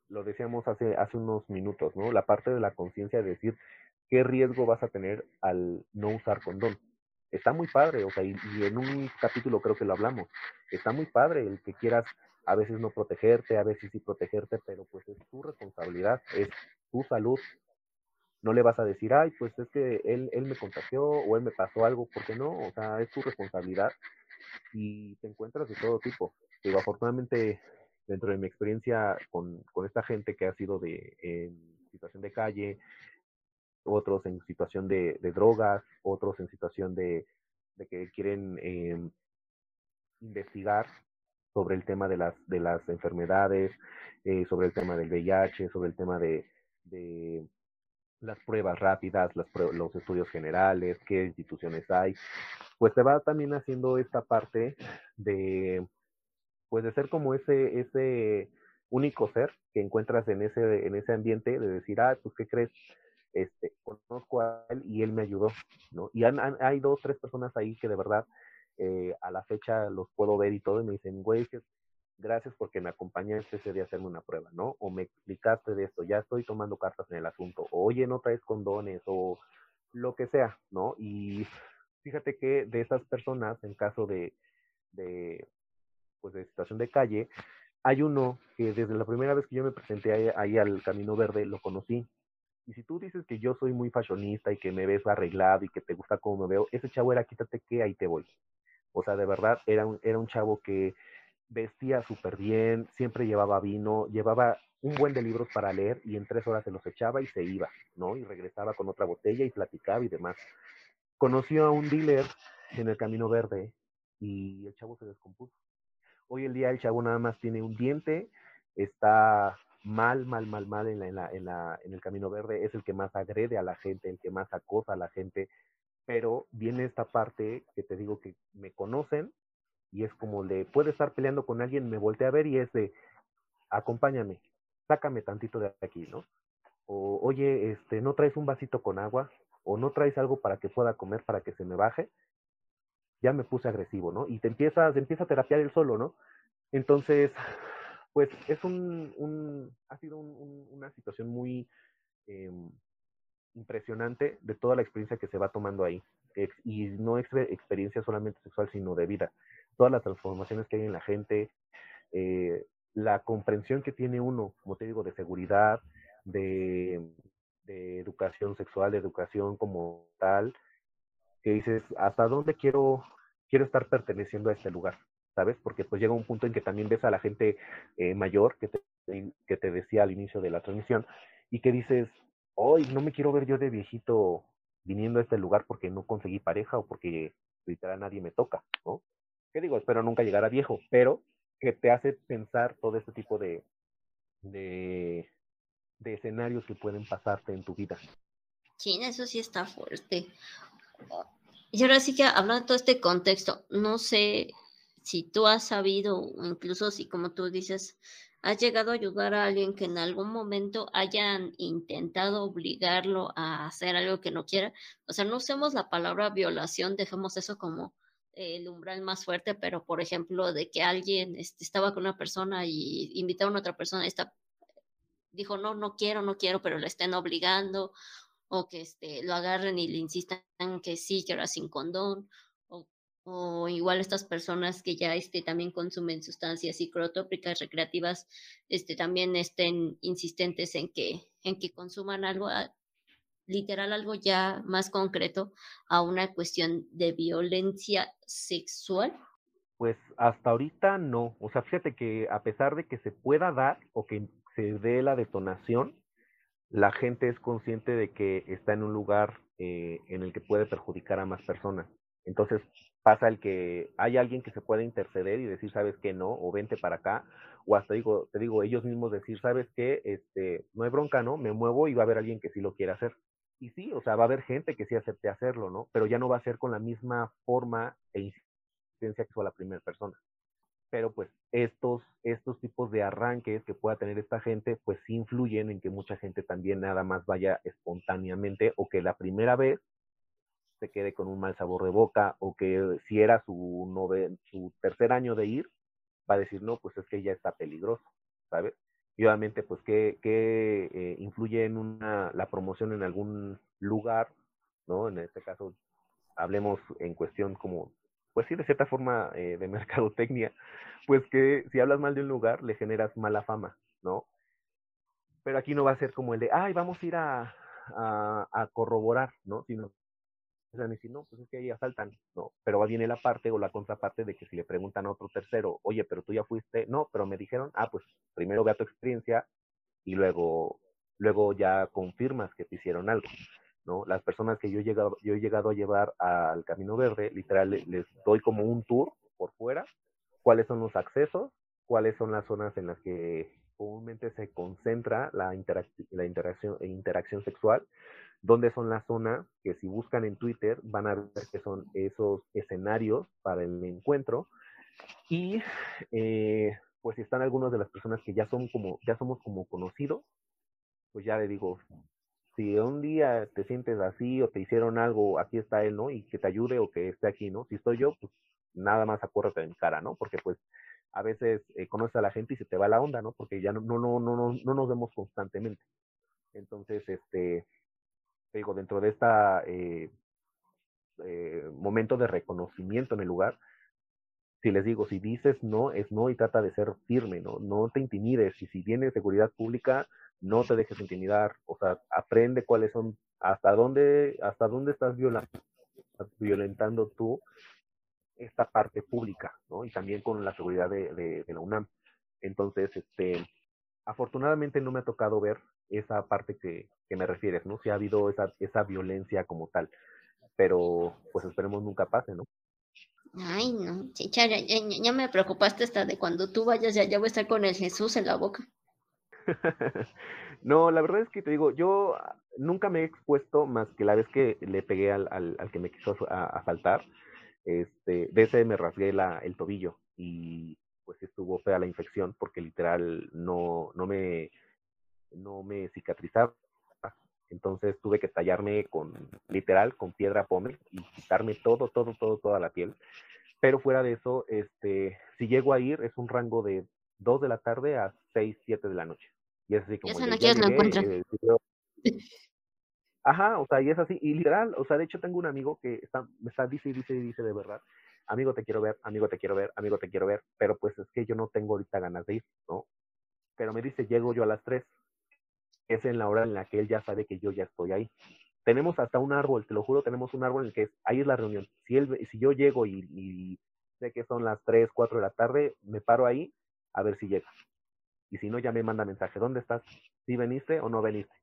lo decíamos hace, hace unos minutos, ¿no? La parte de la conciencia de decir qué riesgo vas a tener al no usar condón. Está muy padre, o sea, y, y, en un capítulo creo que lo hablamos, está muy padre el que quieras a veces no protegerte, a veces sí protegerte, pero pues es tu responsabilidad, es tu salud, no le vas a decir, ay, pues es que él, él me contagió o él me pasó algo, porque no, o sea, es tu responsabilidad y te encuentras de todo tipo. Digo, afortunadamente, dentro de mi experiencia con, con esta gente que ha sido de en situación de calle, otros en situación de, drogas, otros en situación de, de que quieren eh, investigar sobre el tema de las, de las enfermedades, eh, sobre el tema del VIH, sobre el tema de las pruebas rápidas, las pruebas, los estudios generales, qué instituciones hay, pues te va también haciendo esta parte de, pues de ser como ese, ese único ser que encuentras en ese, en ese ambiente, de decir, ah, pues, ¿qué crees? Este, conozco a él y él me ayudó, ¿no? Y han, hay dos, tres personas ahí que de verdad eh, a la fecha los puedo ver y todo, y me dicen, güey, gracias porque me acompañaste ese día a hacerme una prueba, ¿no? O me explicaste de esto, ya estoy tomando cartas en el asunto, o, oye, no traes condones, o lo que sea, ¿no? Y fíjate que de esas personas, en caso de, pues de situación de calle, hay uno que desde la primera vez que yo me presenté ahí, ahí al Camino Verde, lo conocí. Y si tú dices que yo soy muy fashionista y que me ves arreglado y que te gusta cómo me veo, ese chavo era quítate que ahí te voy. O sea, de verdad, era un, era un chavo que vestía súper bien, siempre llevaba vino, llevaba un buen de libros para leer y en tres horas se los echaba y se iba, ¿no? Y regresaba con otra botella y platicaba y demás. Conoció a un dealer en el Camino Verde y el chavo se descompuso. Hoy en día el chavo nada más tiene un diente, está mal, mal, mal, mal en, la, en, la, en, el camino verde, es el que más agrede a la gente, el que más acosa a la gente, pero viene esta parte que te digo que me conocen y es como de, puede estar peleando con alguien, me volteé a ver y es de, acompáñame, sácame tantito de aquí, ¿no? O, oye, este, ¿no traes un vasito con agua? ¿O no traes algo para que pueda comer, para que se me baje? Ya me puse agresivo, ¿no? Y te empieza, se empieza a terapiar él solo, ¿no? Entonces, pues es un, un ha sido un, una situación muy eh, impresionante de toda la experiencia que se va tomando ahí. y no es experiencia solamente sexual, sino de vida. Todas las transformaciones que hay en la gente, eh, la comprensión que tiene uno, como te digo, de seguridad, de, educación sexual, de educación como tal, que dices, ¿hasta dónde quiero, quiero estar perteneciendo a este lugar? ¿Sabes? Porque pues llega un punto en que también ves a la gente eh, mayor que te, que te decía al inicio de la transmisión y que dices, hoy no me quiero ver yo de viejito viniendo a este lugar porque no conseguí pareja o porque literal nadie me toca, ¿no? ¿Qué digo? Espero nunca llegar a viejo, pero que te hace pensar todo este tipo de, de, escenarios que pueden pasarte en tu vida. Sí, eso sí está fuerte. Y ahora sí que hablando de todo este contexto, no sé si tú has sabido, incluso si como tú dices, has llegado a ayudar a alguien que en algún momento hayan intentado obligarlo a hacer algo que no quiera. O sea, no usemos la palabra violación, dejemos eso como el umbral más fuerte, pero por ejemplo, de que alguien este, estaba con una persona y invitaron a otra persona, esta dijo, no, no quiero, no quiero, pero le estén obligando, o que este, lo agarren y le insistan que sí, que era sin condón, o, o igual estas personas que ya este, también consumen sustancias psicotrópicas recreativas, este, también estén insistentes en que, en que consuman algo, ah, literal algo ya más concreto a una cuestión de violencia sexual? Pues hasta ahorita no. O sea, fíjate que a pesar de que se pueda dar o que se dé la detonación, la gente es consciente de que está en un lugar eh, en el que puede perjudicar a más personas. Entonces pasa el que hay alguien que se puede interceder y decir, sabes que no, o vente para acá, o hasta digo, te digo, ellos mismos decir, sabes que este, no hay bronca, ¿no? Me muevo y va a haber alguien que sí lo quiera hacer. Y sí, o sea, va a haber gente que sí acepte hacerlo, ¿no? Pero ya no va a ser con la misma forma e insistencia que fue la primera persona. Pero pues estos, estos tipos de arranques que pueda tener esta gente, pues sí influyen en que mucha gente también nada más vaya espontáneamente o que la primera vez se quede con un mal sabor de boca o que si era su, nove, su tercer año de ir, va a decir, no, pues es que ya está peligroso, ¿sabes? Y obviamente pues que, eh, influye en una, la promoción en algún lugar, ¿no? En este caso, hablemos en cuestión como, pues sí, de cierta forma eh, de mercadotecnia, pues que si hablas mal de un lugar le generas mala fama, ¿no? Pero aquí no va a ser como el de, ay, vamos a ir a, a, a corroborar, ¿no? Sino y si no, pues es que ahí asaltan, no, pero viene la parte o la contraparte de que si le preguntan a otro tercero, oye, pero tú ya fuiste, no, pero me dijeron, ah, pues primero ve tu experiencia y luego, luego ya confirmas que te hicieron algo, ¿no? Las personas que yo he llegado, yo he llegado a llevar al Camino Verde, literal, les doy como un tour por fuera, cuáles son los accesos, cuáles son las zonas en las que comúnmente se concentra la, la interacción, interacción sexual, dónde son las zonas que si buscan en Twitter van a ver que son esos escenarios para el encuentro. Y eh, pues si están algunas de las personas que ya son como, ya somos como conocidos, pues ya le digo, si un día te sientes así o te hicieron algo, aquí está él, ¿no? Y que te ayude o que esté aquí, ¿no? Si estoy yo, pues nada más acuérdate de mi cara, ¿no? Porque pues a veces eh, conoces a la gente y se te va la onda, ¿no? Porque ya no, no, no, no, no nos vemos constantemente. Entonces, este, digo, dentro de esta eh, eh, momento de reconocimiento en el lugar, si les digo, si dices no, es no y trata de ser firme, ¿no? No te intimides. Y si viene seguridad pública, no te dejes intimidar. O sea, aprende cuáles son, hasta dónde, hasta dónde estás violando, violentando tú esta parte pública, ¿no? Y también con la seguridad de, de, de la UNAM. Entonces, este, afortunadamente no me ha tocado ver esa parte que, que me refieres, ¿no? Si ha habido esa, esa violencia como tal, pero pues esperemos nunca pase, ¿no? Ay, no, chicha, ya, ya, ya me preocupaste hasta de cuando tú vayas, ya, ya voy a estar con el Jesús en la boca. no, la verdad es que te digo, yo nunca me he expuesto más que la vez que le pegué al, al, al que me quiso asaltar. Este, de ese me rasgué la, el tobillo y pues estuvo fea la infección porque literal no, no me no me cicatrizaba. Entonces tuve que tallarme con, literal, con piedra pome y quitarme todo, todo, todo, toda la piel. Pero fuera de eso, este, si llego a ir, es un rango de 2 de la tarde a 6, 7 de la noche. Y es así como... Encuentran. Eh, Ajá, o sea, y es así, y literal, o sea, de hecho tengo un amigo que está, me está, dice y dice y dice de verdad, amigo te quiero ver, amigo te quiero ver, amigo te quiero ver, pero pues es que yo no tengo ahorita ganas de ir, ¿no? Pero me dice, llego yo a las 3, es en la hora en la que él ya sabe que yo ya estoy ahí. Tenemos hasta un árbol, te lo juro, tenemos un árbol en el que es, ahí es la reunión. Si, él, si yo llego y, sé que son las 3, 4 de la tarde, me paro ahí a ver si llega. Y si no, ya me manda mensaje, ¿dónde estás? ¿Si veniste o no veniste?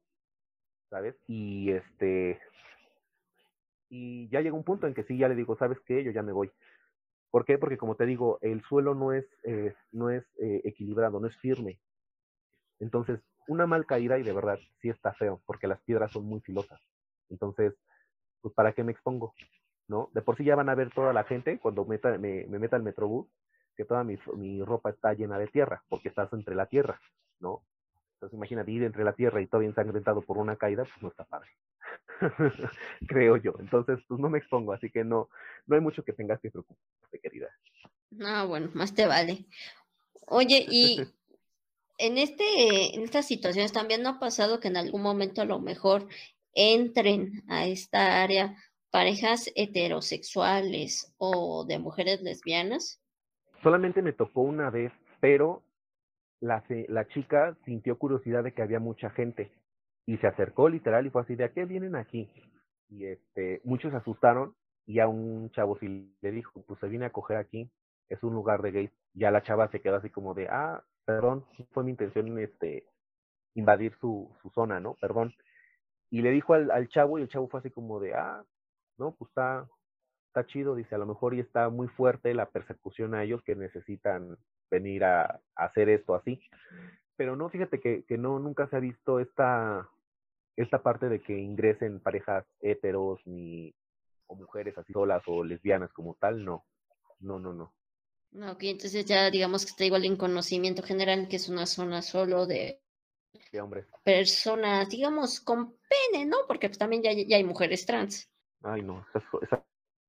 ¿Sabes? Y este, y ya llega un punto en que sí, ya le digo, ¿sabes qué? Yo ya me voy. ¿Por qué? Porque como te digo, el suelo no es, eh, no es eh, equilibrado, no es firme. Entonces, una mal caída y de verdad sí está feo, porque las piedras son muy filosas. Entonces, pues ¿para qué me expongo? ¿No? De por sí ya van a ver toda la gente cuando me, me meta el metrobús, que toda mi, mi, ropa está llena de tierra, porque estás entre la tierra, ¿no? Entonces imagínate ir entre la tierra y todo ensangrentado por una caída, pues no está padre. Creo yo. Entonces, pues no me expongo, así que no, no hay mucho que tengas que preocuparte, querida. No, bueno, más te vale. Oye, y en, este, en estas situaciones también no ha pasado que en algún momento a lo mejor entren a esta área parejas heterosexuales o de mujeres lesbianas? Solamente me tocó una vez, pero la, la chica sintió curiosidad de que había mucha gente y se acercó literal y fue así de a qué vienen aquí y este muchos se asustaron y a un chavo sí le dijo pues se viene a coger aquí es un lugar de gays ya la chava se quedó así como de ah perdón, fue mi intención este, invadir su, su zona, ¿no? Perdón. Y le dijo al, chavo y el chavo fue así como de, ah, no, pues está, está chido, dice, a lo mejor y está muy fuerte la persecución a ellos que necesitan venir a, a hacer esto así. Pero no, fíjate que, que, no, nunca se ha visto esta, esta parte de que ingresen parejas heteros ni o mujeres así solas o lesbianas como tal, no, no, no, no. Ok, entonces ya digamos que está igual en conocimiento general, que es una zona solo de, de hombres. Personas, digamos, con pene, ¿no? Porque pues, también ya, ya, hay mujeres trans. Ay, no, esas, esas,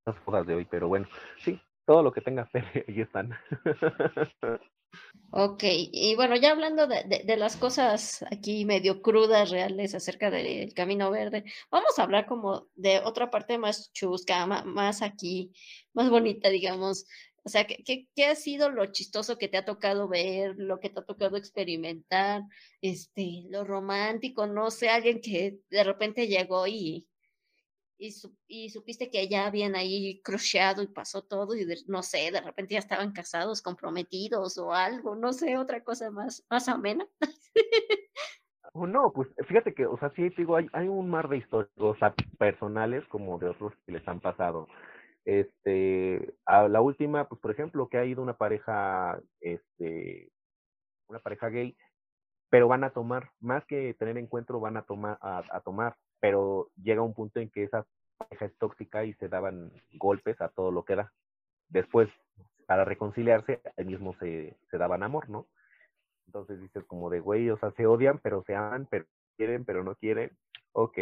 esas, cosas de hoy, pero bueno, sí, todo lo que tenga pene, ahí están. ok, y bueno, ya hablando de, de, de, las cosas aquí medio crudas, reales, acerca del Camino Verde, vamos a hablar como de otra parte más chusca, más, más aquí, más bonita, digamos. O sea, ¿qué, ¿qué, ha sido lo chistoso que te ha tocado ver, lo que te ha tocado experimentar, este, lo romántico, no sé, alguien que de repente llegó y, y, su, y supiste que ya habían ahí cruceado y pasó todo y no sé, de repente ya estaban casados, comprometidos o algo, no sé, otra cosa más, más amena. Oh, no, pues fíjate que, o sea, sí, digo, hay, un mar de historias, personales como de otros que les han pasado. Este, a la última, pues por ejemplo, que ha ido una pareja, este, una pareja gay, pero van a tomar, más que tener encuentro, van a tomar, a, tomar, pero llega un punto en que esa pareja es tóxica y se daban golpes a todo lo que da. Después, para reconciliarse, ahí mismo se, se daban amor, ¿no? Entonces dices como de, güey, o sea, se odian, pero se aman, pero quieren, pero no quieren. Ok.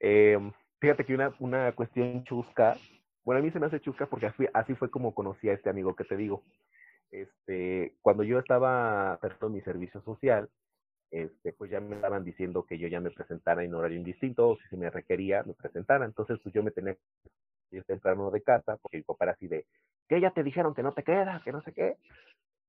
Eh, fíjate que una, una cuestión chusca bueno, a mí se me hace chusca porque así, así fue como conocí a este amigo que te digo. Este, cuando yo estaba haciendo mi servicio social, este, pues ya me estaban diciendo que yo ya me presentara en horario indistinto, o si se me requería, me presentara. Entonces, pues yo me tenía que ir temprano de casa, porque mi papá era así de, que ya te dijeron que no te quedas, que no sé qué.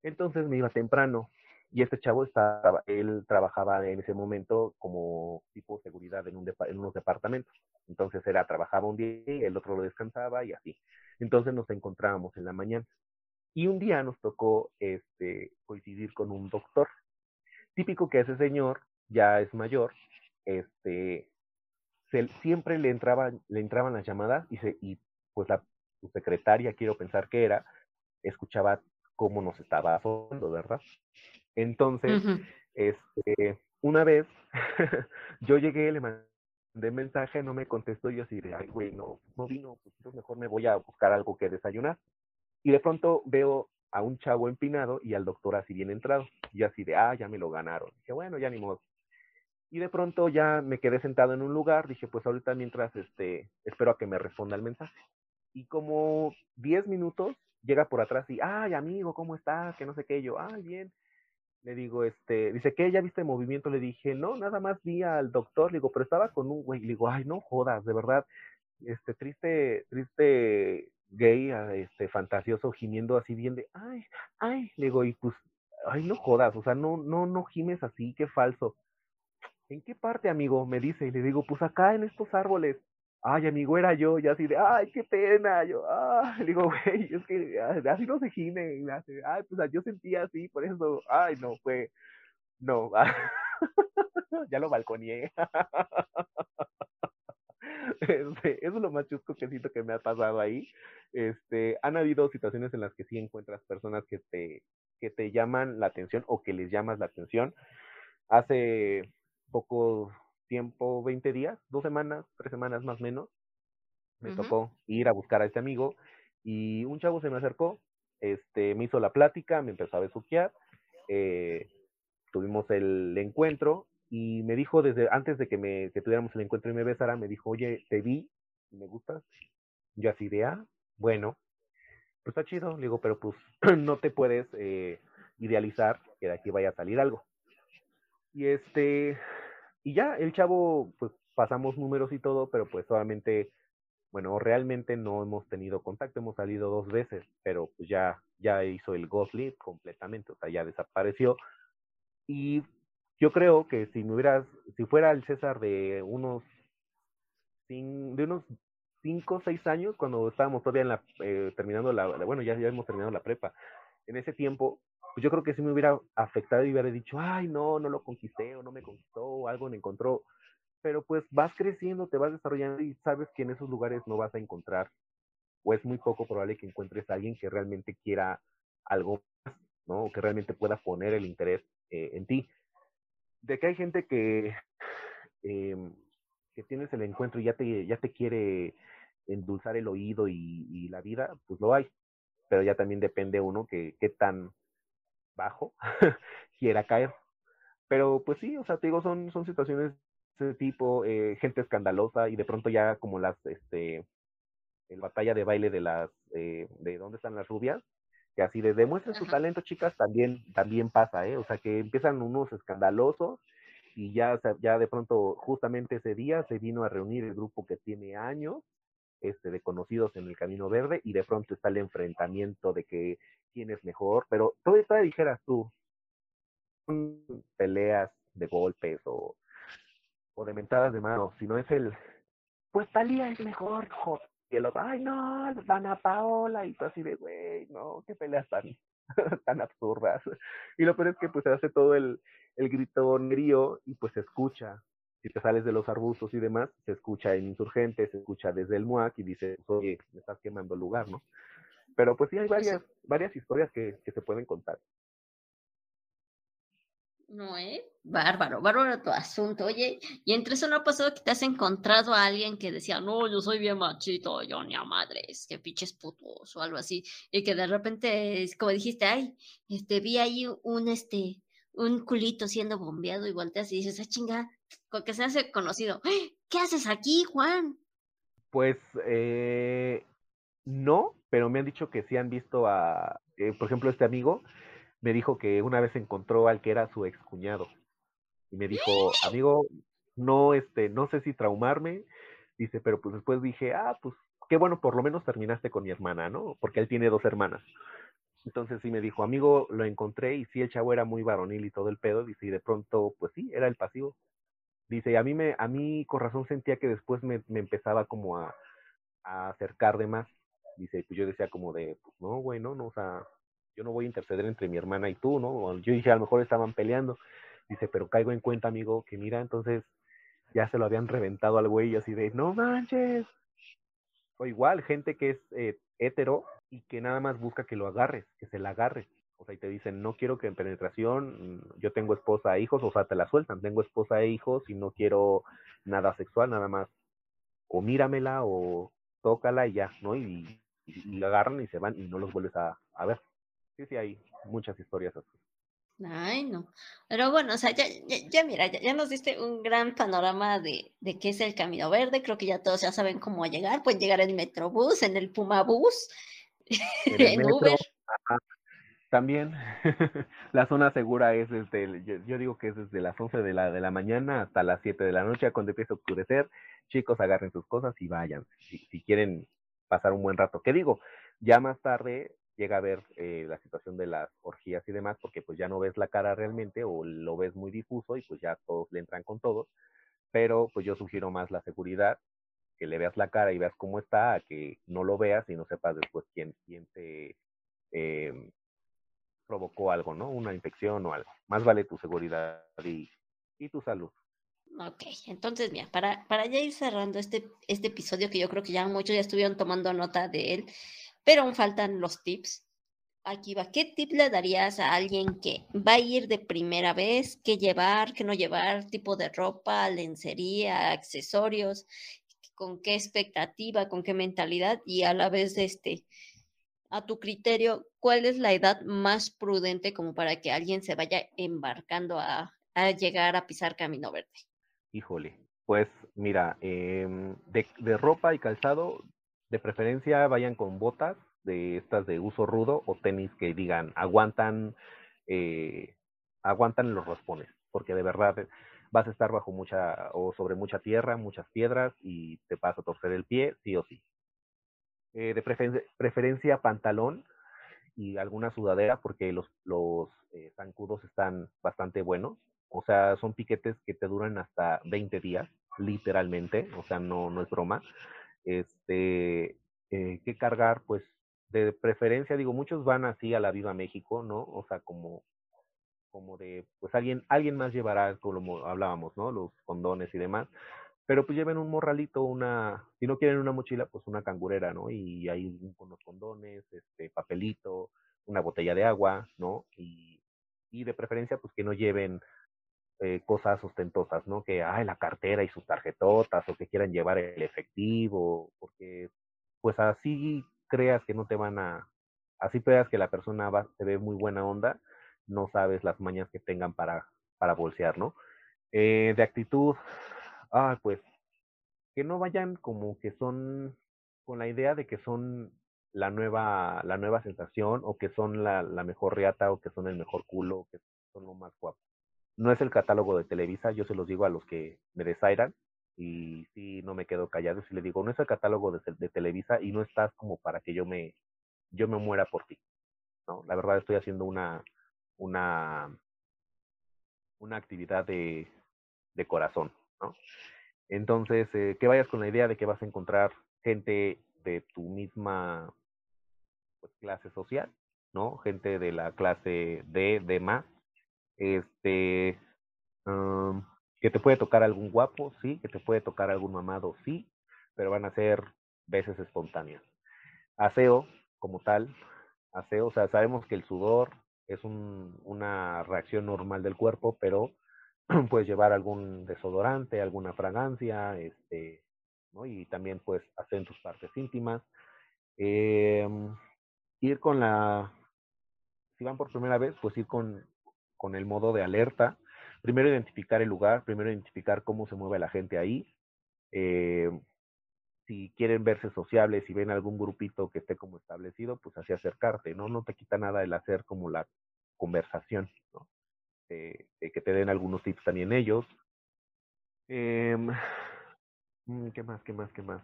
Entonces me iba temprano. Y este chavo estaba, él trabajaba en ese momento como tipo seguridad en, un en unos departamentos. Entonces era, trabajaba un día, el otro lo descansaba y así. Entonces nos encontrábamos en la mañana. Y un día nos tocó este, coincidir con un doctor. Típico que ese señor ya es mayor, este, siempre le entraban, le entraban las llamadas y, se, y pues la su secretaria, quiero pensar que era, escuchaba cómo nos estaba azotando, ¿verdad? Entonces, este, una vez yo llegué, le mandé mensaje, no me contestó, y yo así de, ay, güey, no, no vino, pues mejor me voy a buscar algo que desayunar. Y de pronto veo a un chavo empinado y al doctor así bien entrado. Y así de, ah, ya me lo ganaron. Dije, bueno, ya ni modo. Y de pronto ya me quedé sentado en un lugar, dije, pues ahorita mientras, este, espero a que me responda el mensaje. Y como 10 minutos llega por atrás y, ay, amigo, ¿cómo estás? Que no sé qué. yo, ay, bien. Le digo, este, dice, ¿qué? ¿Ya viste movimiento? Le dije, no, nada más vi al doctor. Le digo, pero estaba con un güey. Le digo, ay, no jodas, de verdad. Este, triste, triste gay, ah, este, fantasioso, gimiendo así bien de, ay, ay. Le digo, y pues, ay, no jodas, o sea, no, no, no gimes así, qué falso. ¿En qué parte, amigo? Me dice, y le digo, pues acá en estos árboles. Ay, amigo, era yo, y así de, ay, qué pena. Yo, ay, le digo, güey, es que así no se gime. Y hace, ay, pues yo sentía así, por eso, ay, no, fue, no, ya lo balconeé. Este, eso es lo más chusco que siento que me ha pasado ahí. Este, han habido situaciones en las que sí encuentras personas que te, que te llaman la atención o que les llamas la atención. Hace poco tiempo, 20 días, dos semanas, tres semanas más o menos, me tocó ir a buscar a este amigo y un chavo se me acercó, este, me hizo la plática, me empezó a besuquear, eh, tuvimos el encuentro y me dijo desde antes de que, me, que tuviéramos el encuentro y me besara, me dijo, oye, te vi, me gustas. Yo así de, ah, bueno, pues está chido. Le digo, pero pues no te puedes eh, idealizar que de aquí vaya a salir algo. Y este, y ya, el chavo, pues pasamos números y todo, pero pues solamente, bueno, realmente no hemos tenido contacto, hemos salido dos veces, pero pues ya, ya hizo el ghost completamente, o sea, ya desapareció. Y yo creo que si me hubieras, si fuera el César de unos, de unos cinco seis años, cuando estábamos todavía en la, eh, terminando la, bueno, ya, ya hemos terminado la prepa, en ese tiempo, pues yo creo que sí me hubiera afectado y hubiera dicho, ay, no, no lo conquisté o no me conquistó o algo me encontró. Pero pues vas creciendo, te vas desarrollando y sabes que en esos lugares no vas a encontrar, o es muy poco probable que encuentres a alguien que realmente quiera algo más, ¿no? O que realmente pueda poner el interés eh, en ti. De que hay gente que, em, que tienes el encuentro y ya te, ya te quiere endulzar el oído y, y la vida, pues lo hay. Pero ya también depende uno que qué tan bajo quiera caer. Pero pues sí, o sea, te digo, son, son situaciones de ese tipo, eh, gente escandalosa y de pronto ya como las, este, el batalla de baile de las, eh, de dónde están las rubias, que así de demuestren su talento, chicas, también, también pasa, ¿eh? O sea, que empiezan unos escandalosos y ya, ya de pronto, justamente ese día se vino a reunir el grupo que tiene años, este, de conocidos en el Camino Verde y de pronto está el enfrentamiento de que quién es mejor, pero todavía dijeras tú, peleas de golpes o, o de mentadas de mano, si no es el, pues Talía es mejor, joder. Y el otro, ay no, Dana Paola, y tú así de, güey, no, qué peleas tan, tan absurdas. Y lo peor es que pues se hace todo el, el gritonerío y pues se escucha. Si te sales de los arbustos y demás, se escucha en Insurgentes, se escucha desde el MUAC y dice, oye, me estás quemando el lugar, ¿no? Pero pues sí hay varias, varias historias que, que se pueden contar. No, ¿eh? Bárbaro, bárbaro tu asunto. Oye, y entre eso no ha pasado que te has encontrado a alguien que decía, no, yo soy bien machito, yo ni a madres, que pinches putos o algo así, y que de repente, como dijiste, ay, este, vi ahí un, este, un culito siendo bombeado y volteas y dices, ah, chinga, con que se hace conocido. ¿Qué haces aquí, Juan? Pues, eh, no, pero me han dicho que sí han visto a, eh, por ejemplo, este amigo me dijo que una vez encontró al que era su excuñado y me dijo, amigo, no, este, no sé si traumarme, dice, pero pues después dije, ah, pues qué bueno, por lo menos terminaste con mi hermana, ¿no? Porque él tiene dos hermanas. Entonces sí me dijo, amigo, lo encontré y sí, el chavo era muy varonil y todo el pedo, dice, y de pronto, pues sí, era el pasivo. Dice, a mí me, a mí con razón sentía que después me, me empezaba como a, a acercar de más dice, pues yo decía como de, pues no, güey, no, no, o sea, yo no voy a interceder entre mi hermana y tú, ¿no? Yo dije, a lo mejor estaban peleando. Dice, pero caigo en cuenta, amigo, que mira, entonces ya se lo habían reventado al güey así de, no manches. O igual, gente que es eh, hetero y que nada más busca que lo agarres, que se la agarres. O sea, y te dicen, no quiero que en penetración, mm, yo tengo esposa e hijos, o sea, te la sueltan, tengo esposa e hijos y no quiero nada sexual, nada más, o míramela o tócala y ya, ¿no? Y, y, la agarran y se van y no los vuelves a, a ver. Sí, sí, hay muchas historias así. Ay, no. Pero bueno, o sea, ya, ya, mira, ya, nos diste un gran panorama de, de qué es el Camino Verde. Creo que ya todos ya saben cómo llegar. Pueden llegar en Metrobús, en el Pumabús, en, Uber. También la zona segura es desde, yo, digo que es desde las 11 de la, de la mañana hasta las 7 de la noche, cuando empieza a oscurecer. Chicos, agarren sus cosas y vayan, si, si quieren pasar un buen rato. ¿Qué digo? Ya más tarde llega a ver eh, la situación de las orgías y demás, porque pues ya no ves la cara realmente o lo ves muy difuso y pues ya todos le entran con todos, pero pues yo sugiero más la seguridad, que le veas la cara y veas cómo está, a que no lo veas y no sepas después quién, quién te eh, provocó algo, ¿no? Una infección o algo. Más vale tu seguridad y, y tu salud. Ok, entonces mira, para, para ya ir cerrando este, este episodio que yo creo que ya muchos ya estuvieron tomando nota de él, pero aún faltan los tips. Aquí va, ¿qué tip le darías a alguien que va a ir de primera vez? ¿Qué llevar, qué no llevar? ¿Tipo de ropa, lencería, accesorios? ¿Con qué expectativa, con qué mentalidad? Y a la vez, este, a tu criterio, ¿cuál es la edad más prudente como para que alguien se vaya embarcando a, llegar a pisar Camino Verde? Híjole, pues mira, em, de, ropa y calzado, de preferencia vayan con botas de estas de uso rudo o tenis que digan aguantan, eh, aguantan los raspones, porque de verdad vas a estar bajo mucha o sobre mucha tierra, muchas piedras y te vas a torcer el pie, sí o sí. Eh, de preferencia pantalón y alguna sudadera porque los, los eh, zancudos están bastante buenos. O sea, son piquetes que te duran hasta 20 días, literalmente, o sea, no, no es broma este, eh, que cargar, pues de preferencia, digo, muchos van así a la Viva México, ¿no? O sea, como, como de, pues alguien, alguien más llevará, como hablábamos, ¿no? Los condones y demás, pero pues lleven un morralito, una, si no quieren una mochila, pues una cangurera, ¿no? Y ahí unos condones, este, papelito, una botella de agua, ¿no? Y, y de preferencia, pues que no lleven eh, cosas ostentosas, ¿no? Que, ay, la cartera y sus tarjetotas, o que quieran llevar el efectivo, porque pues así creas que no te van a, así veas que la persona va, se ve muy buena onda, no sabes las mañas que tengan para, para bolsear, ¿no? Eh, de actitud, ah, pues, que no vayan como que son con la idea de que son la nueva, la nueva sensación, o que son la, la mejor riata, o que son el mejor culo, o que son lo más guapo. No es el catálogo de Televisa, yo se los digo a los que me desairan y si no me quedo callado si le digo, no es el catálogo de, de, Televisa y no estás como para que yo me, yo me muera por ti. ¿no? La verdad estoy haciendo una, una, una actividad de, de corazón. ¿no? Entonces, eh, que vayas con la idea de que vas a encontrar gente de tu misma pues, clase social, ¿no? Gente de la clase D, D más, este, que te puede tocar algún guapo, sí, que te puede tocar algún mamado, sí, pero van a ser veces espontáneas. Aseo, como tal, aseo, o sea, sabemos que el sudor es un, una reacción normal del cuerpo, pero puedes llevar algún desodorante, alguna fragancia, este, ¿no? Y también puedes hacer en tus partes íntimas. Eh, ir con la, si van por primera vez, pues ir con con el modo de alerta. Primero identificar el lugar, primero identificar cómo se mueve la gente ahí. Eh, si quieren verse sociables, si ven algún grupito que esté como establecido, pues así acercarte, ¿no? No te quita nada el hacer como la conversación, ¿no? Eh, que te den algunos tips también ellos. Eh, ¿Qué más? ¿Qué más? ¿Qué más?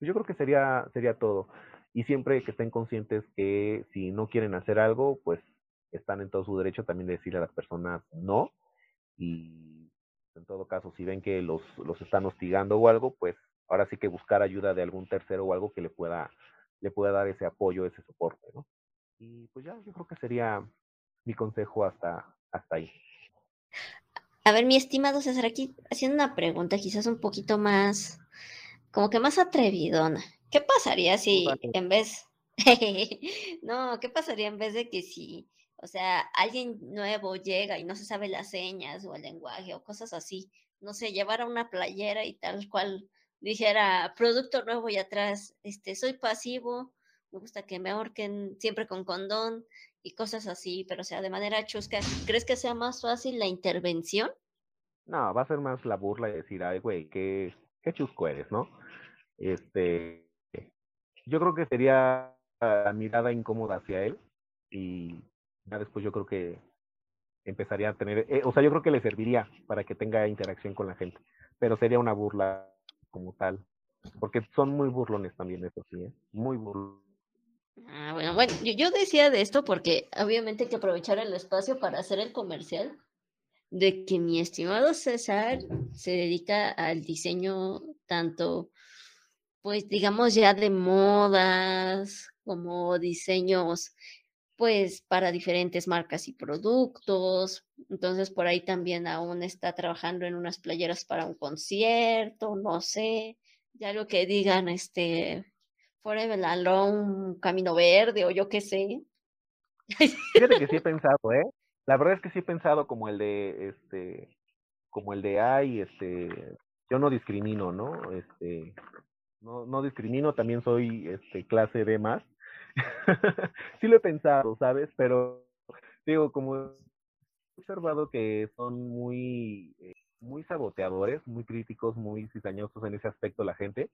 Yo creo que sería, sería todo. Y siempre que estén conscientes que si no quieren hacer algo, pues están en todo su derecho también de decirle a las personas no. Y en todo caso, si ven que los, los están hostigando o algo, pues ahora sí que buscar ayuda de algún tercero o algo que le pueda, le pueda dar ese apoyo, ese soporte, ¿no? Y pues ya, yo creo que sería mi consejo hasta, hasta ahí. A ver, mi estimado César, aquí haciendo una pregunta quizás un poquito más, como que más atrevidona. ¿qué pasaría si en vez, no, qué pasaría en vez de que si, o sea, alguien nuevo llega y no se sabe las señas o el lenguaje o cosas así, no sé, llevara una playera y tal cual dijera producto nuevo y atrás, este, soy pasivo, me gusta que me ahorquen siempre con condón y cosas así, pero o sea, de manera chusca, ¿crees que sea más fácil la intervención? No, va a ser más la burla y decir, ay, güey, qué, qué chusco eres, ¿no? Este, yo creo que sería la mirada incómoda hacia él y después yo creo que empezaría a tener, eh, o sea, yo creo que le serviría para que tenga interacción con la gente, pero sería una burla como tal, porque son muy burlones también, eso sí, ¿eh? muy burlones. Ah, bueno, bueno, yo, decía de esto porque obviamente hay que aprovechar el espacio para hacer el comercial de que mi estimado César se dedica al diseño tanto, pues digamos ya de modas como diseños pues para diferentes marcas y productos. Entonces por ahí también aún está trabajando en unas playeras para un concierto, no sé, ya lo que digan, este, Forever Alone, Camino Verde o yo qué sé. Fíjate que sí he pensado, ¿eh? La verdad es que sí he pensado como el de, este, como el de, ay, este, yo no discrimino, ¿no? Este, no, no discrimino, también soy, este, clase B más sí lo he pensado, ¿sabes? Pero digo, como he observado que son muy, eh, muy saboteadores, muy críticos, muy cizañosos en ese aspecto la gente,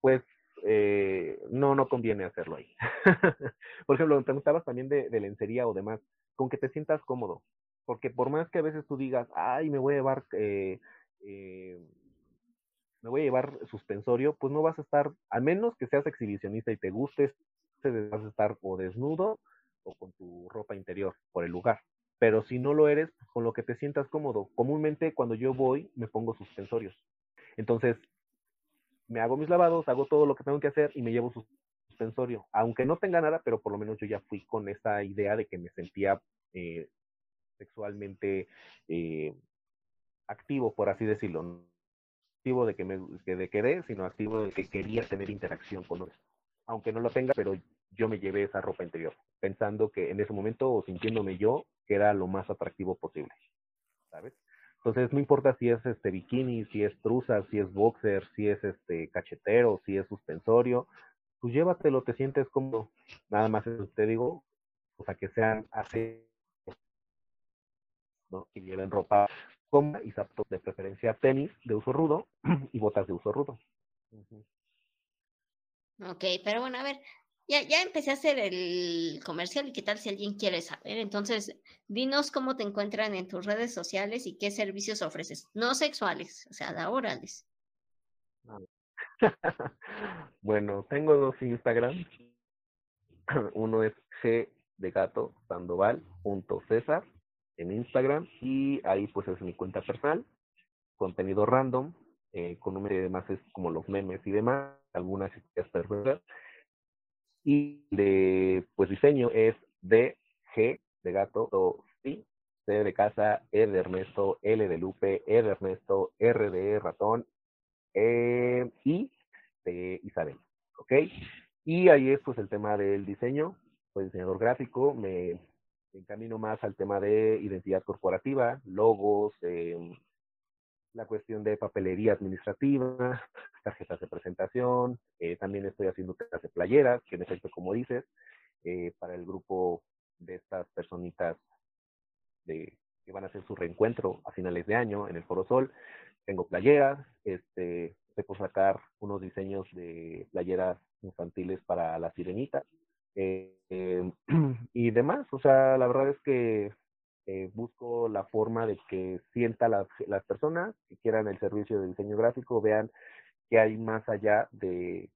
pues eh, no, no conviene hacerlo ahí. por ejemplo, te preguntabas también de, lencería o demás, con que te sientas cómodo, porque por más que a veces tú digas, ay, me voy a llevar, eh, me voy a llevar suspensorio, pues no vas a estar, a menos que seas exhibicionista y te gustes vas a estar o desnudo o con tu ropa interior por el lugar. Pero si no lo eres, pues, con lo que te sientas cómodo. Comúnmente cuando yo voy me pongo suspensorios. Entonces, me hago mis lavados, hago todo lo que tengo que hacer y me llevo suspensorio. Aunque no tenga nada, pero por lo menos yo ya fui con esa idea de que me sentía eh, sexualmente eh, activo, por así decirlo. No activo de que me de quedé, sino activo de que quería tener interacción con otros aunque no lo tenga, pero yo me llevé esa ropa interior, pensando que en ese momento, o sintiéndome yo, que era lo más atractivo posible, ¿sabes? Entonces, no importa si es este bikini, si es truza, si es boxer, si es este cachetero, si es suspensorio, pues llévatelo, te sientes como Nada más te digo, o sea, que sean así, ¿no? Y lleven ropa cómoda y zapatos de preferencia tenis de uso rudo y botas de uso rudo. Ok, pero bueno, a ver, ya, ya empecé a hacer el comercial y qué tal si alguien quiere saber. Entonces, dinos cómo te encuentran en tus redes sociales y qué servicios ofreces. No sexuales, o sea, orales. Ah. bueno, tengo dos Instagram. Uno es g de gato sandoval punto César en Instagram y ahí pues es mi cuenta personal, contenido random, eh, con número y demás es como los memes y demás algunas historias Y de pues diseño es D, G de gato, o C, C de casa, E de Ernesto, L de Lupe, E de Ernesto, R de ratón, E, I de Isabel. ¿Ok? Y ahí es pues el tema del diseño, pues diseñador gráfico, me encamino más al tema de identidad corporativa, logos, eh, la cuestión de papelería administrativa, tarjetas de presentación, eh, también estoy haciendo tarjetas de playeras, que en efecto, como dices, eh, para el grupo de estas personitas de, que van a hacer su reencuentro a finales de año en el Foro Sol. Tengo playeras, este, por sacar unos diseños de playeras infantiles para la sirenita eh, y demás. O sea, la verdad es que eh, busco la forma de que sienta las, las personas que quieran el servicio de diseño gráfico, vean que hay más allá de,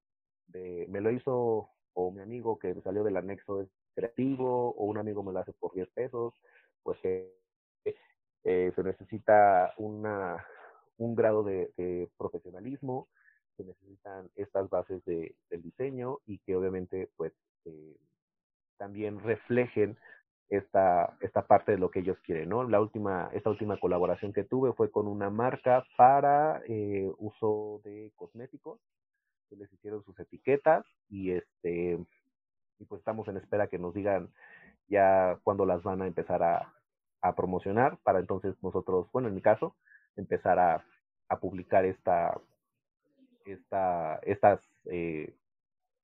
de, me lo hizo o mi amigo que salió del anexo es creativo o un amigo me lo hace por 10 pesos, pues eh, eh, se necesita una, un grado de, de, profesionalismo, se necesitan estas bases de, del diseño y que obviamente pues eh, también reflejen esta, esta parte de lo que ellos quieren, ¿no? La última, esta última colaboración que tuve fue con una marca para eh, uso de cosméticos. les hicieron sus etiquetas y este y pues estamos en espera que nos digan ya cuándo las van a empezar a, promocionar para entonces nosotros, bueno, en mi caso, empezar a, publicar esta, esta, estas eh,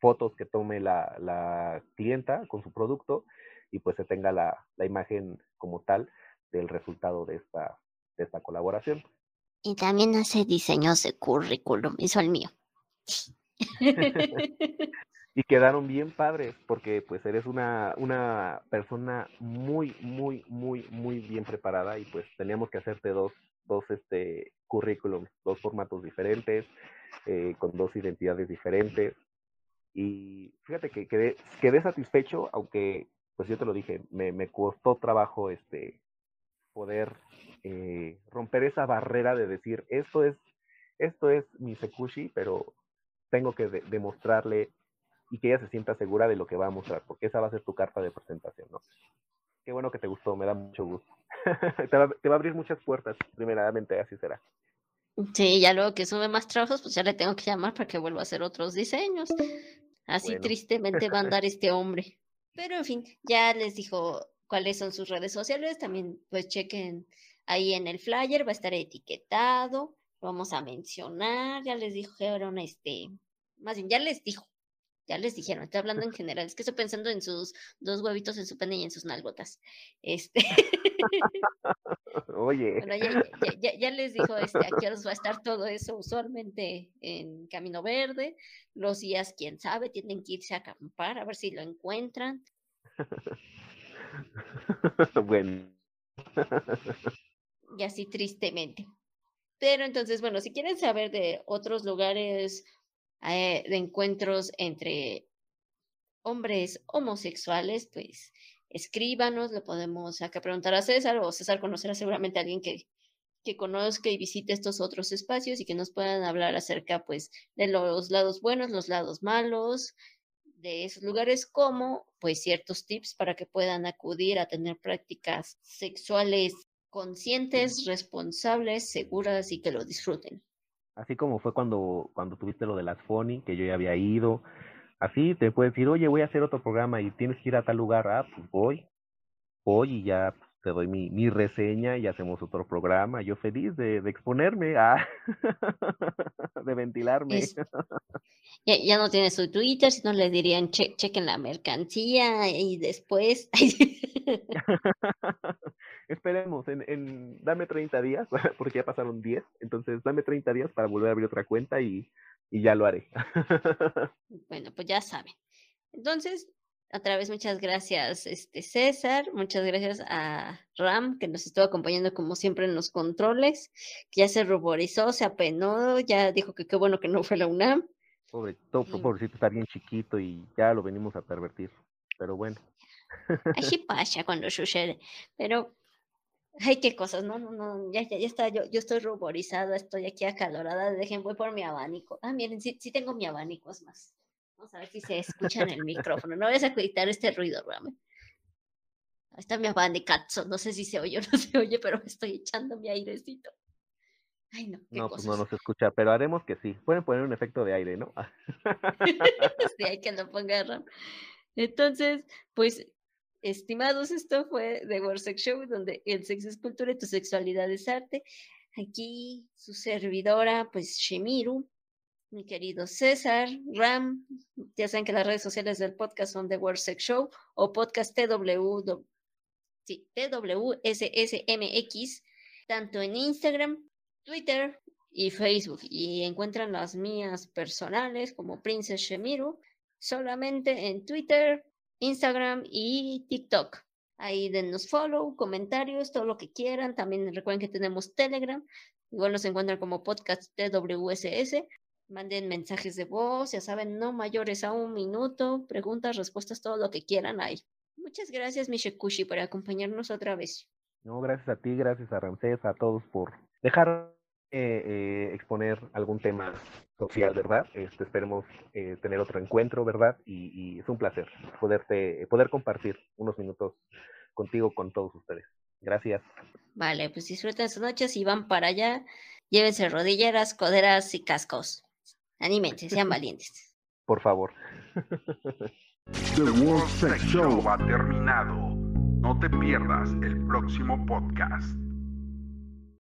fotos que tome la, la, clienta con su producto y pues se tenga la, la, imagen como tal del resultado de esta, de esta colaboración. Y también hace diseños de currículum, hizo el mío. y quedaron bien padres porque pues eres una, una persona muy, muy, muy, muy bien preparada y pues teníamos que hacerte dos, dos este, currículums, dos formatos diferentes, eh, con dos identidades diferentes. Y fíjate que quedé, quedé satisfecho, aunque pues yo te lo dije, me, me costó trabajo este, poder eh, romper esa barrera de decir, esto es, esto es mi Sekushi, pero tengo que demostrarle y que ella se sienta segura de lo que va a mostrar, porque esa va a ser tu carta de presentación, ¿no? Qué bueno que te gustó, me da mucho gusto. te, va, a abrir muchas puertas, primeramente, así será. Sí, ya luego que sube más trabajos, pues ya le tengo que llamar para que vuelva a hacer otros diseños. Así tristemente va a andar este hombre. Pero en fin, ya les dijo cuáles son sus redes sociales. También pues chequen ahí en el flyer, va a estar etiquetado. Lo vamos a mencionar. Ya les una, este, más bien, ya les dijo ya les dijeron, estoy hablando en general, es que estoy pensando en sus dos huevitos en su pene y en sus nalgotas. Este. Oye. ya, les dijo este, a qué va a estar todo eso usualmente en Camino Verde. Los días, quién sabe, tienen que irse a acampar a ver si lo encuentran. bueno. y así tristemente. Pero entonces, bueno, si quieren saber de otros lugares eh, de encuentros entre hombres homosexuales, pues escríbanos, le podemos acá preguntar a César o César conocerá seguramente a alguien que, que conozca y visite estos otros espacios y que nos puedan hablar acerca pues de los lados buenos, los lados malos de esos lugares como pues ciertos tips para que puedan acudir a tener prácticas sexuales conscientes, responsables, seguras y que lo disfruten. Así como fue cuando, cuando tuviste lo de las Foni, que yo ya había ido. Así te puedes decir, oye, voy a hacer otro programa y tienes que ir a tal lugar. Ah, pues voy. Voy y ya pues, te doy mi, mi reseña y hacemos otro programa. Yo feliz de, de exponerme, ah, de ventilarme. ya, ya, no tienes su Twitter, si no le dirían che, chequen la mercancía y después. Esperemos, en, en, dame 30 días, porque ya pasaron 10, entonces dame 30 días para volver a abrir otra cuenta y, y ya lo haré. bueno, pues ya saben. Entonces, otra vez muchas gracias, este César, muchas gracias a Ram, que nos estuvo acompañando como siempre en los controles, que ya se ruborizó, se apenó, ya dijo que qué bueno que no fue la UNAM. Pobre, todo, pobrecito está bien chiquito y ya lo venimos a pervertir, pero bueno. Así pasa cuando sucede, pero Ay, qué cosas, no, no, no, ya, ya, ya está, yo, yo estoy ruborizada, estoy aquí acalorada, dejen, voy por mi abanico. Ah, miren, sí, sí tengo mi abanico, es más. Vamos a ver si se escucha en el micrófono. No vayas a quitar este ruido, Rame. Ahí está mi abanicazo, no sé si se oye o no se oye, pero me estoy echando mi airecito. Ay, no. no, pues no nos escucha, pero haremos que sí. Pueden poner un efecto de aire, ¿no? sí, hay que lo ponga Ram. Entonces, pues Estimados, esto fue The World Sex Show, donde el sexo es cultura y tu sexualidad es arte. Aquí su servidora, pues Shemiru, mi querido César, Ram, ya saben que las redes sociales del podcast son The World Sex Show o podcast TW, sí, TWSSMX, tanto en Instagram, Twitter y Facebook. Y encuentran las mías personales como Princess Shemiru solamente en Twitter, Instagram y TikTok. Ahí denos follow, comentarios, todo lo que quieran. También recuerden que tenemos Telegram. Igual nos encuentran como podcast TWSS. Manden mensajes de voz, ya saben, no mayores a un minuto, preguntas, respuestas, todo lo que quieran ahí. Muchas gracias, Mishekushi, por acompañarnos otra vez. No, gracias a ti, gracias a Ramsés, a todos por dejar eh, eh, exponer algún tema social, ¿verdad? Este, esperemos eh, tener otro encuentro, ¿verdad? Y, es un placer poderte, poder compartir unos minutos contigo, con todos ustedes. Gracias. Vale, pues disfruten sus noches y van para allá. Llévense rodilleras, coderas y cascos. Anímense, sean valientes. Por favor. The World Sex Show ha terminado. No te pierdas el próximo podcast.